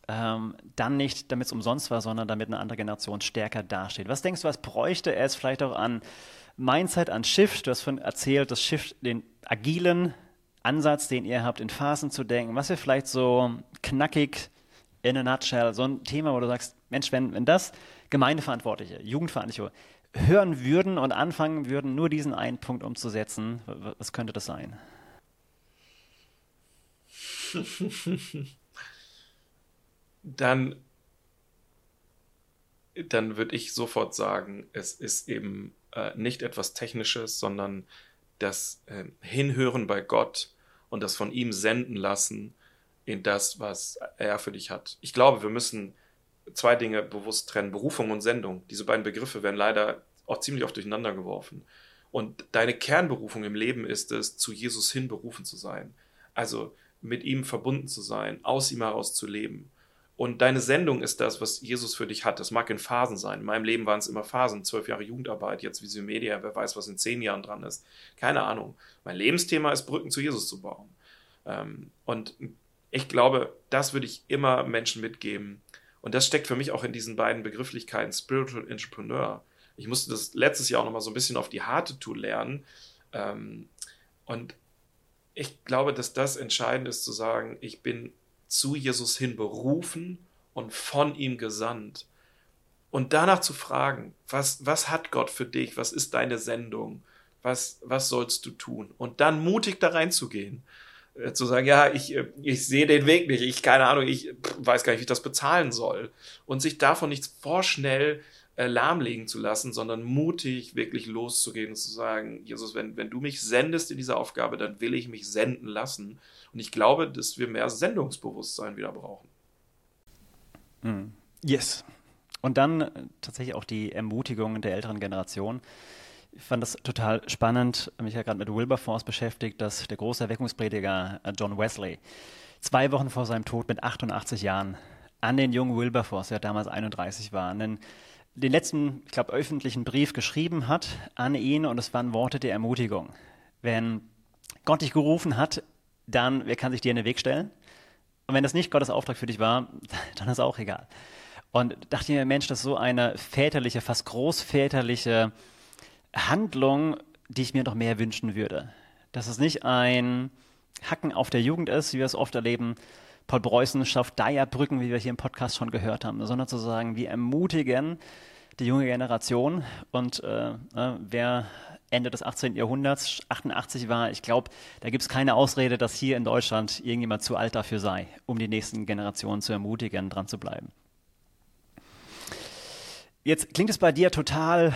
B: ähm, dann nicht, damit es umsonst war, sondern damit eine andere Generation stärker dasteht. Was denkst du, was bräuchte es vielleicht auch an Mindset, an Shift? Du hast von erzählt, das Shift, den agilen Ansatz, den ihr habt, in Phasen zu denken. Was wäre vielleicht so knackig in a nutshell, so ein Thema, wo du sagst, Mensch, wenn, wenn das Gemeindeverantwortliche, Jugendverantwortliche hören würden und anfangen würden, nur diesen einen Punkt umzusetzen, was könnte das sein?
C: dann dann würde ich sofort sagen, es ist eben äh, nicht etwas Technisches, sondern das äh, Hinhören bei Gott und das von ihm senden lassen in das, was er für dich hat. Ich glaube, wir müssen zwei Dinge bewusst trennen, Berufung und Sendung. Diese beiden Begriffe werden leider auch ziemlich oft durcheinander geworfen. Und deine Kernberufung im Leben ist es, zu Jesus hin berufen zu sein. Also mit ihm verbunden zu sein, aus ihm heraus zu leben. Und deine Sendung ist das, was Jesus für dich hat. Das mag in Phasen sein. In meinem Leben waren es immer Phasen. Zwölf Jahre Jugendarbeit, jetzt Vision Media, wer weiß, was in zehn Jahren dran ist. Keine Ahnung. Mein Lebensthema ist, Brücken zu Jesus zu bauen. Ähm, und ich glaube, das würde ich immer Menschen mitgeben, und das steckt für mich auch in diesen beiden Begrifflichkeiten Spiritual Entrepreneur. Ich musste das letztes Jahr auch nochmal so ein bisschen auf die harte Tour lernen. Ähm, und ich glaube, dass das entscheidend ist zu sagen, ich bin zu Jesus hin berufen und von ihm gesandt. Und danach zu fragen, was, was hat Gott für dich? Was ist deine Sendung? Was, was sollst du tun? Und dann mutig da reinzugehen. Äh, zu sagen, ja, ich, äh, ich sehe den Weg nicht, ich, keine Ahnung, ich weiß gar nicht, wie ich das bezahlen soll. Und sich davon nicht vorschnell äh, lahmlegen zu lassen, sondern mutig wirklich loszugehen und zu sagen, Jesus, wenn, wenn du mich sendest in diese Aufgabe, dann will ich mich senden lassen. Und ich glaube, dass wir mehr Sendungsbewusstsein wieder brauchen.
B: Hm. Yes. Und dann tatsächlich auch die Ermutigung der älteren Generation. Ich fand das total spannend. Mich ja gerade mit Wilberforce beschäftigt, dass der große Erweckungsprediger äh, John Wesley zwei Wochen vor seinem Tod mit 88 Jahren an den jungen Wilberforce, der damals 31 war, einen, den letzten, ich glaube, öffentlichen Brief geschrieben hat an ihn und es waren Worte der Ermutigung. Wenn Gott dich gerufen hat, dann, wer kann sich dir in den Weg stellen? Und wenn das nicht Gottes Auftrag für dich war, dann ist auch egal. Und dachte mir, Mensch, das ist so eine väterliche, fast großväterliche Handlung, die ich mir noch mehr wünschen würde. Dass es nicht ein Hacken auf der Jugend ist, wie wir es oft erleben. Paul Preußen schafft Brücken, wie wir hier im Podcast schon gehört haben, sondern zu sagen, wir ermutigen die junge Generation und äh, äh wer Ende des 18. Jahrhunderts, 88 war, ich glaube, da gibt es keine Ausrede, dass hier in Deutschland irgendjemand zu alt dafür sei, um die nächsten Generationen zu ermutigen, dran zu bleiben. Jetzt klingt es bei dir total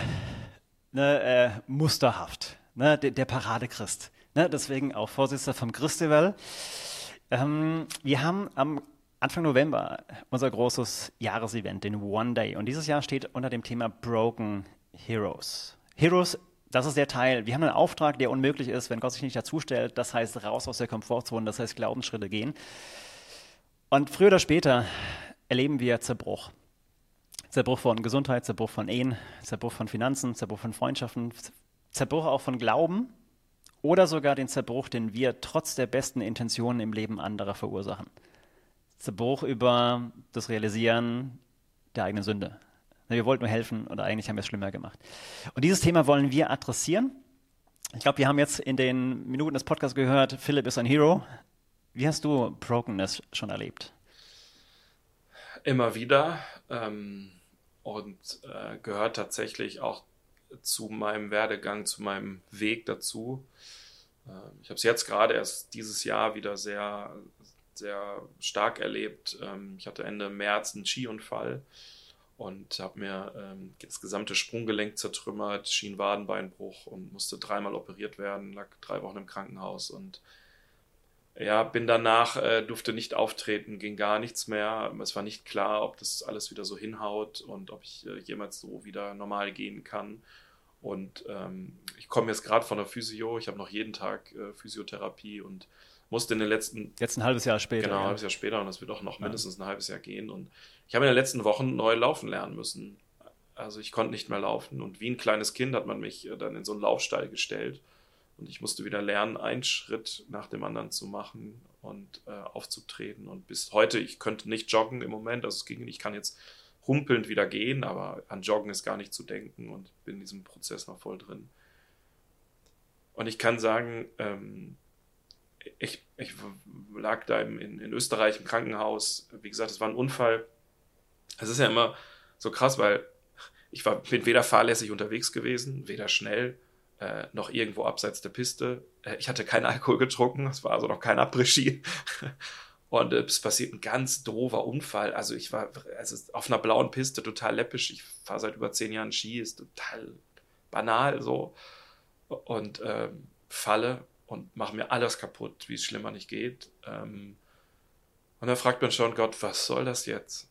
B: ne, äh, musterhaft, ne, der, der Paradechrist. Ne, deswegen auch Vorsitzender vom Christival. Ähm, wir haben am Anfang November unser großes Jahresevent, den One Day. Und dieses Jahr steht unter dem Thema Broken Heroes. Heroes das ist der Teil. Wir haben einen Auftrag, der unmöglich ist, wenn Gott sich nicht dazustellt. Das heißt, raus aus der Komfortzone, das heißt, Glaubensschritte gehen. Und früher oder später erleben wir Zerbruch. Zerbruch von Gesundheit, Zerbruch von Ehen, Zerbruch von Finanzen, Zerbruch von Freundschaften, Zerbruch auch von Glauben oder sogar den Zerbruch, den wir trotz der besten Intentionen im Leben anderer verursachen. Zerbruch über das Realisieren der eigenen Sünde, wir wollten nur helfen oder eigentlich haben wir es schlimmer gemacht. Und dieses Thema wollen wir adressieren. Ich glaube, wir haben jetzt in den Minuten des Podcasts gehört, Philipp ist ein Hero. Wie hast du Brokenness schon erlebt?
C: Immer wieder ähm, und äh, gehört tatsächlich auch zu meinem Werdegang, zu meinem Weg dazu. Äh, ich habe es jetzt gerade erst dieses Jahr wieder sehr, sehr stark erlebt. Ähm, ich hatte Ende März einen Skiunfall und habe mir ähm, das gesamte Sprunggelenk zertrümmert, Schienwadenbeinbruch und musste dreimal operiert werden, lag drei Wochen im Krankenhaus und ja, bin danach, äh, durfte nicht auftreten, ging gar nichts mehr. Es war nicht klar, ob das alles wieder so hinhaut und ob ich äh, jemals so wieder normal gehen kann. Und ähm, ich komme jetzt gerade von der Physio, ich habe noch jeden Tag äh, Physiotherapie und musste in den letzten.
B: Jetzt ein halbes Jahr später.
C: Genau, ein halbes Jahr später und das wird auch noch mindestens ein halbes Jahr gehen. Und ich habe in den letzten Wochen neu laufen lernen müssen. Also ich konnte nicht mehr laufen und wie ein kleines Kind hat man mich äh, dann in so einen Laufstall gestellt und ich musste wieder lernen, einen Schritt nach dem anderen zu machen und äh, aufzutreten. Und bis heute, ich könnte nicht joggen im Moment, also es ging ich kann jetzt humpelnd wieder gehen, aber an Joggen ist gar nicht zu denken und bin in diesem Prozess noch voll drin. Und ich kann sagen, ähm, ich, ich lag da im, in, in Österreich im Krankenhaus. Wie gesagt, es war ein Unfall. Es ist ja immer so krass, weil ich war, bin weder fahrlässig unterwegs gewesen, weder schnell, äh, noch irgendwo abseits der Piste. Äh, ich hatte keinen Alkohol getrunken, es war also noch kein Après-Ski. Und äh, es passiert ein ganz doofer Unfall. Also ich war also auf einer blauen Piste total läppisch. Ich fahre seit über zehn Jahren Ski, ist total banal so. Und ähm, falle und mache mir alles kaputt, wie es schlimmer nicht geht. Ähm, und dann fragt man schon, Gott, was soll das jetzt?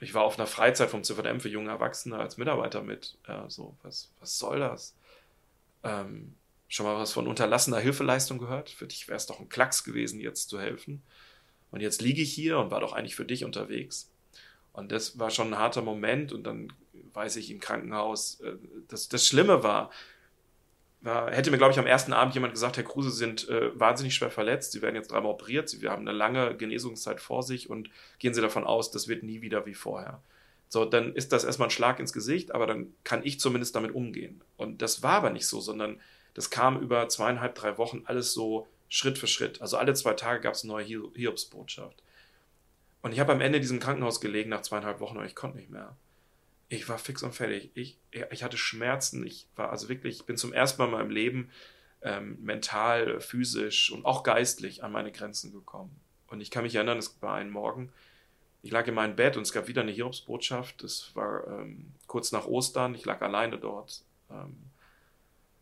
C: Ich war auf einer Freizeit vom CVM für junge Erwachsene als Mitarbeiter mit. Ja, so, was, was soll das? Ähm, schon mal was von unterlassener Hilfeleistung gehört? Für dich wäre es doch ein Klacks gewesen, jetzt zu helfen. Und jetzt liege ich hier und war doch eigentlich für dich unterwegs. Und das war schon ein harter Moment. Und dann weiß ich im Krankenhaus, äh, das, das Schlimme war, war, hätte mir, glaube ich, am ersten Abend jemand gesagt, Herr Kruse, Sie sind äh, wahnsinnig schwer verletzt, Sie werden jetzt dreimal operiert, Sie haben eine lange Genesungszeit vor sich und gehen Sie davon aus, das wird nie wieder wie vorher. So, dann ist das erstmal ein Schlag ins Gesicht, aber dann kann ich zumindest damit umgehen. Und das war aber nicht so, sondern das kam über zweieinhalb, drei Wochen alles so Schritt für Schritt. Also alle zwei Tage gab es eine neue Hiobsbotschaft. Und ich habe am Ende in diesem Krankenhaus gelegen nach zweieinhalb Wochen und ich konnte nicht mehr ich war fix und fertig. Ich, ich hatte Schmerzen. Ich war also wirklich, ich bin zum ersten Mal in meinem Leben ähm, mental, physisch und auch geistlich an meine Grenzen gekommen. Und ich kann mich erinnern, es war ein Morgen, ich lag in meinem Bett und es gab wieder eine Hiobsbotschaft. Es war ähm, kurz nach Ostern, ich lag alleine dort, ähm,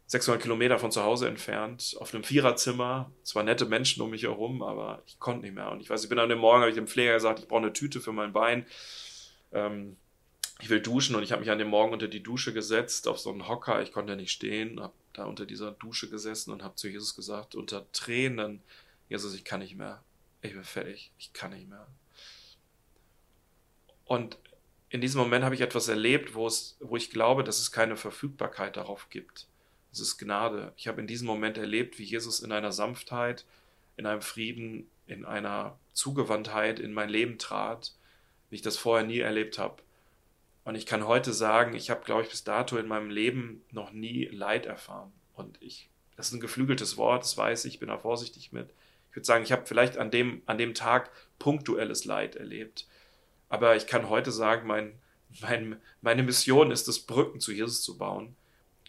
C: 600 Kilometer von zu Hause entfernt, auf einem Viererzimmer. Zwar nette Menschen um mich herum, aber ich konnte nicht mehr. Und ich weiß, ich bin an dem Morgen, habe ich dem Pfleger gesagt, ich brauche eine Tüte für mein Bein. Ähm, ich will duschen und ich habe mich an dem Morgen unter die Dusche gesetzt, auf so einen Hocker. Ich konnte nicht stehen, habe da unter dieser Dusche gesessen und habe zu Jesus gesagt, unter Tränen, Jesus, ich kann nicht mehr. Ich bin fertig. Ich kann nicht mehr. Und in diesem Moment habe ich etwas erlebt, wo, es, wo ich glaube, dass es keine Verfügbarkeit darauf gibt. Es ist Gnade. Ich habe in diesem Moment erlebt, wie Jesus in einer Sanftheit, in einem Frieden, in einer Zugewandtheit in mein Leben trat, wie ich das vorher nie erlebt habe. Und ich kann heute sagen, ich habe, glaube ich, bis dato in meinem Leben noch nie Leid erfahren. Und ich, das ist ein geflügeltes Wort, das weiß ich, ich bin da vorsichtig mit. Ich würde sagen, ich habe vielleicht an dem, an dem Tag punktuelles Leid erlebt. Aber ich kann heute sagen, mein, mein, meine Mission ist es, Brücken zu Jesus zu bauen.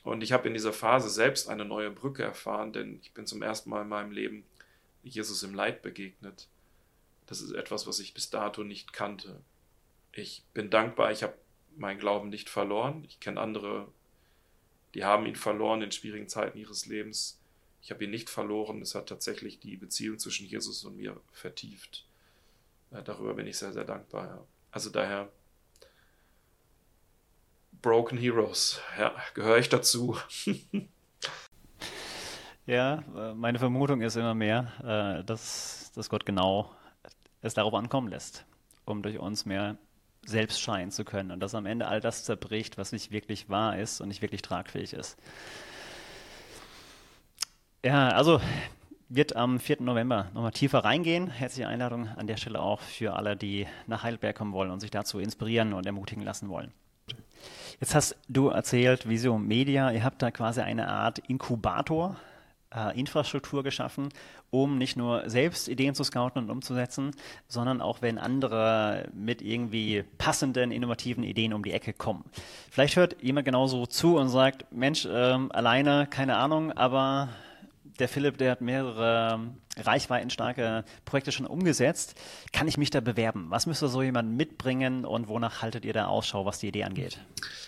C: Und ich habe in dieser Phase selbst eine neue Brücke erfahren, denn ich bin zum ersten Mal in meinem Leben Jesus im Leid begegnet. Das ist etwas, was ich bis dato nicht kannte. Ich bin dankbar, ich habe meinen Glauben nicht verloren. Ich kenne andere, die haben ihn verloren in schwierigen Zeiten ihres Lebens. Ich habe ihn nicht verloren. Es hat tatsächlich die Beziehung zwischen Jesus und mir vertieft. Darüber bin ich sehr, sehr dankbar. Ja. Also daher Broken Heroes, ja, gehöre ich dazu.
B: ja, äh, meine Vermutung ist immer mehr, äh, dass, dass Gott genau es darauf ankommen lässt, um durch uns mehr selbst scheinen zu können und dass am Ende all das zerbricht, was nicht wirklich wahr ist und nicht wirklich tragfähig ist. Ja, also wird am 4. November nochmal tiefer reingehen. Herzliche Einladung an der Stelle auch für alle, die nach Heidelberg kommen wollen und sich dazu inspirieren und ermutigen lassen wollen. Jetzt hast du erzählt, Visio Media, ihr habt da quasi eine Art Inkubator äh, Infrastruktur geschaffen, um nicht nur selbst Ideen zu scouten und umzusetzen, sondern auch wenn andere mit irgendwie passenden, innovativen Ideen um die Ecke kommen. Vielleicht hört jemand genauso zu und sagt, Mensch, ähm, alleine, keine Ahnung, aber der Philipp, der hat mehrere reichweitenstarke Projekte schon umgesetzt. Kann ich mich da bewerben? Was müsste so jemand mitbringen und wonach haltet ihr da Ausschau, was die Idee angeht?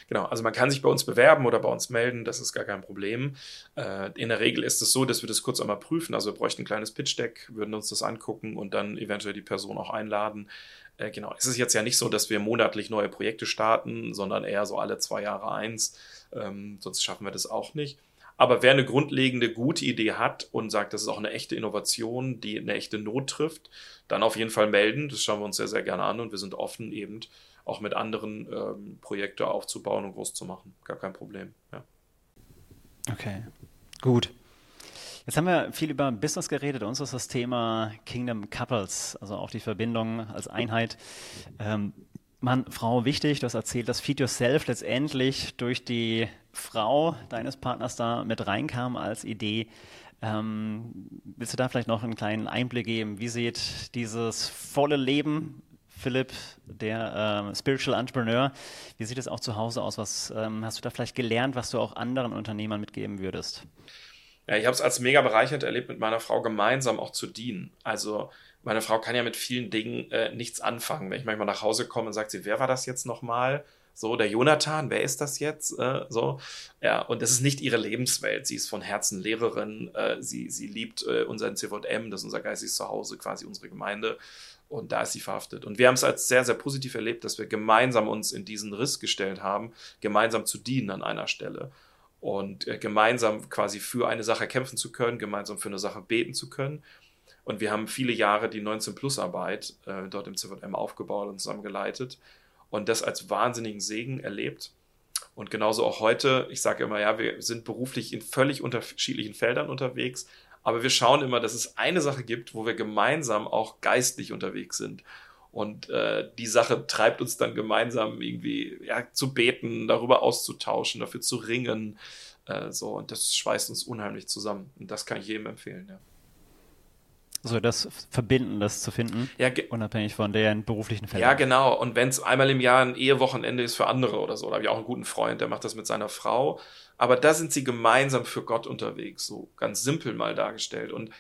C: Genau, also man kann sich bei uns bewerben oder bei uns melden, das ist gar kein Problem. Äh, in der Regel ist es so, dass wir das kurz einmal prüfen. Also wir bräuchten ein kleines Pitch-Deck, würden uns das angucken und dann eventuell die Person auch einladen. Äh, genau, es ist jetzt ja nicht so, dass wir monatlich neue Projekte starten, sondern eher so alle zwei Jahre eins. Ähm, sonst schaffen wir das auch nicht. Aber wer eine grundlegende gute Idee hat und sagt, das ist auch eine echte Innovation, die eine echte Not trifft, dann auf jeden Fall melden. Das schauen wir uns sehr, sehr gerne an und wir sind offen, eben auch mit anderen ähm, Projekte aufzubauen und groß zu machen. Gar kein Problem. Ja.
B: Okay, gut. Jetzt haben wir viel über Business geredet. Uns ist das Thema Kingdom Couples, also auch die Verbindung als Einheit. Ähm, Mann, Frau wichtig. Du hast erzählt, dass Feed Yourself letztendlich durch die Frau deines Partners da mit reinkam als Idee. Ähm, willst du da vielleicht noch einen kleinen Einblick geben? Wie sieht dieses volle Leben, Philipp, der ähm, Spiritual Entrepreneur, wie sieht es auch zu Hause aus? Was ähm, hast du da vielleicht gelernt, was du auch anderen Unternehmern mitgeben würdest?
C: Ja, ich habe es als mega bereichert erlebt, mit meiner Frau gemeinsam auch zu dienen. Also meine Frau kann ja mit vielen Dingen äh, nichts anfangen. Wenn ich manchmal nach Hause komme und sagt sie, wer war das jetzt nochmal? So, der Jonathan, wer ist das jetzt? Äh, so, ja, und das ist nicht ihre Lebenswelt. Sie ist von Herzen Lehrerin. Äh, sie, sie liebt äh, unseren CVM, das ist unser geistiges Zuhause, quasi unsere Gemeinde. Und da ist sie verhaftet. Und wir haben es als sehr, sehr positiv erlebt, dass wir gemeinsam uns in diesen Riss gestellt haben, gemeinsam zu dienen an einer Stelle. Und äh, gemeinsam quasi für eine Sache kämpfen zu können, gemeinsam für eine Sache beten zu können und wir haben viele Jahre die 19-Plus-Arbeit äh, dort im CVM aufgebaut und zusammen geleitet und das als wahnsinnigen Segen erlebt. Und genauso auch heute, ich sage immer, ja, wir sind beruflich in völlig unterschiedlichen Feldern unterwegs, aber wir schauen immer, dass es eine Sache gibt, wo wir gemeinsam auch geistlich unterwegs sind. Und äh, die Sache treibt uns dann gemeinsam irgendwie ja, zu beten, darüber auszutauschen, dafür zu ringen. Äh, so, und das schweißt uns unheimlich zusammen. Und das kann ich jedem empfehlen, ja.
B: So das Verbinden, das zu finden, ja, unabhängig von deren beruflichen Fällen.
C: Ja, genau. Und wenn es einmal im Jahr ein Ehewochenende ist für andere oder so, da habe ich auch einen guten Freund, der macht das mit seiner Frau. Aber da sind sie gemeinsam für Gott unterwegs, so ganz simpel mal dargestellt. Und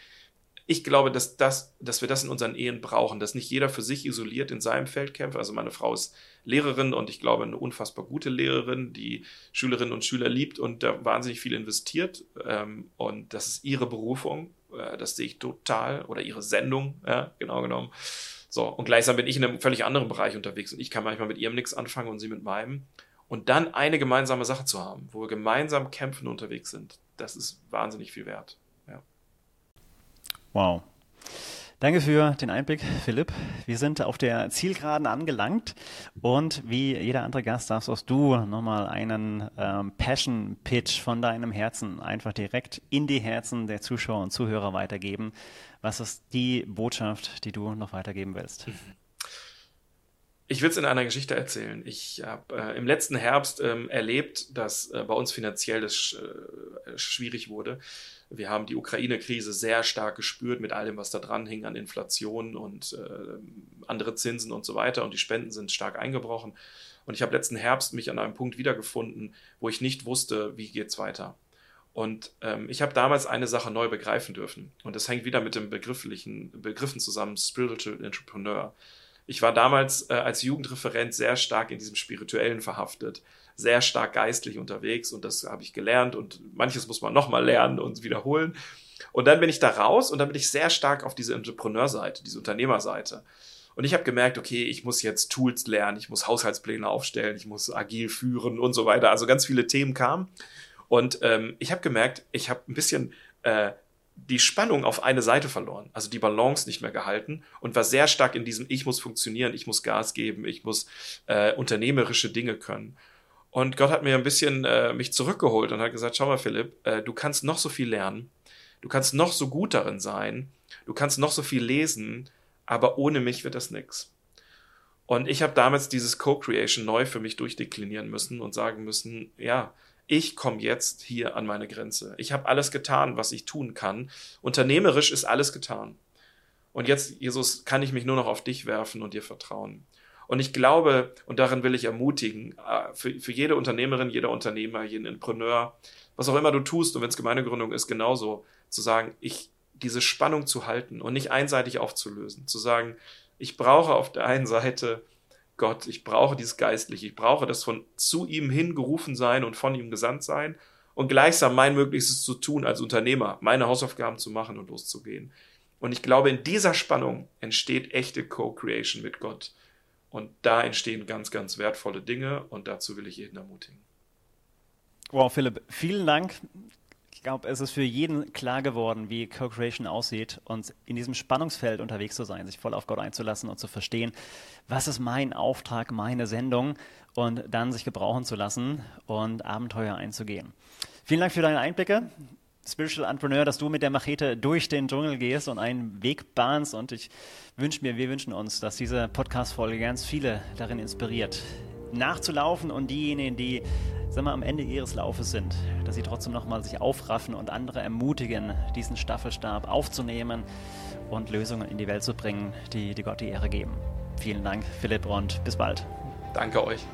C: ich glaube, dass, das, dass wir das in unseren Ehen brauchen, dass nicht jeder für sich isoliert in seinem Feld kämpft. Also meine Frau ist Lehrerin und ich glaube eine unfassbar gute Lehrerin, die Schülerinnen und Schüler liebt und da wahnsinnig viel investiert. Ähm, und das ist ihre Berufung das sehe ich total. Oder ihre Sendung, ja, genau genommen. So, und gleichsam bin ich in einem völlig anderen Bereich unterwegs und ich kann manchmal mit ihrem nichts anfangen und sie mit meinem. Und dann eine gemeinsame Sache zu haben, wo wir gemeinsam kämpfen unterwegs sind, das ist wahnsinnig viel wert. Ja.
B: Wow. Danke für den Einblick, Philipp. Wir sind auf der Zielgeraden angelangt und wie jeder andere Gast darfst auch du nochmal einen ähm, Passion-Pitch von deinem Herzen einfach direkt in die Herzen der Zuschauer und Zuhörer weitergeben. Was ist die Botschaft, die du noch weitergeben willst?
C: Ich will es in einer Geschichte erzählen. Ich habe äh, im letzten Herbst ähm, erlebt, dass äh, bei uns finanziell das äh, schwierig wurde. Wir haben die Ukraine-Krise sehr stark gespürt mit allem, was da dran hing an Inflation und äh, andere Zinsen und so weiter. Und die Spenden sind stark eingebrochen. Und ich habe letzten Herbst mich an einem Punkt wiedergefunden, wo ich nicht wusste, wie geht es weiter. Und ähm, ich habe damals eine Sache neu begreifen dürfen. Und das hängt wieder mit dem begrifflichen Begriffen zusammen, Spiritual Entrepreneur. Ich war damals äh, als Jugendreferent sehr stark in diesem Spirituellen verhaftet, sehr stark geistlich unterwegs und das habe ich gelernt und manches muss man nochmal lernen und wiederholen. Und dann bin ich da raus und dann bin ich sehr stark auf diese Entrepreneurseite, diese Unternehmerseite. Und ich habe gemerkt, okay, ich muss jetzt Tools lernen, ich muss Haushaltspläne aufstellen, ich muss agil führen und so weiter. Also ganz viele Themen kamen. Und ähm, ich habe gemerkt, ich habe ein bisschen äh, die Spannung auf eine Seite verloren, also die Balance nicht mehr gehalten und war sehr stark in diesem Ich muss funktionieren, ich muss Gas geben, ich muss äh, unternehmerische Dinge können. Und Gott hat mir ein bisschen äh, mich zurückgeholt und hat gesagt, schau mal Philipp, äh, du kannst noch so viel lernen, du kannst noch so gut darin sein, du kannst noch so viel lesen, aber ohne mich wird das nix. Und ich habe damals dieses Co-Creation neu für mich durchdeklinieren müssen und sagen müssen, ja, ich komme jetzt hier an meine Grenze. Ich habe alles getan, was ich tun kann. Unternehmerisch ist alles getan. Und jetzt, Jesus, kann ich mich nur noch auf dich werfen und dir vertrauen. Und ich glaube, und darin will ich ermutigen, äh, für, für jede Unternehmerin, jeder Unternehmer, jeden Entrepreneur, was auch immer du tust, und wenn es Gemeindegründung ist, genauso, zu sagen, ich, diese Spannung zu halten und nicht einseitig aufzulösen, zu sagen, ich brauche auf der einen Seite Gott, ich brauche dieses Geistliche, ich brauche das von zu ihm hingerufen sein und von ihm gesandt sein und gleichsam mein Möglichstes zu tun als Unternehmer, meine Hausaufgaben zu machen und loszugehen. Und ich glaube, in dieser Spannung entsteht echte Co-Creation mit Gott. Und da entstehen ganz, ganz wertvolle Dinge und dazu will ich jeden ermutigen.
B: Wow, Philipp, vielen Dank. Ich glaube, es ist für jeden klar geworden, wie Co-Creation aussieht und in diesem Spannungsfeld unterwegs zu sein, sich voll auf Gott einzulassen und zu verstehen, was ist mein Auftrag, meine Sendung und dann sich gebrauchen zu lassen und Abenteuer einzugehen. Vielen Dank für deine Einblicke. Spiritual Entrepreneur, dass du mit der Machete durch den Dschungel gehst und einen Weg bahnst. Und ich wünsche mir, wir wünschen uns, dass diese Podcast-Folge ganz viele darin inspiriert, nachzulaufen und diejenigen, die sagen wir, am Ende ihres Laufes sind, dass sie trotzdem nochmal sich aufraffen und andere ermutigen, diesen Staffelstab aufzunehmen und Lösungen in die Welt zu bringen, die, die Gott die Ehre geben. Vielen Dank, Philipp, und bis bald.
C: Danke euch.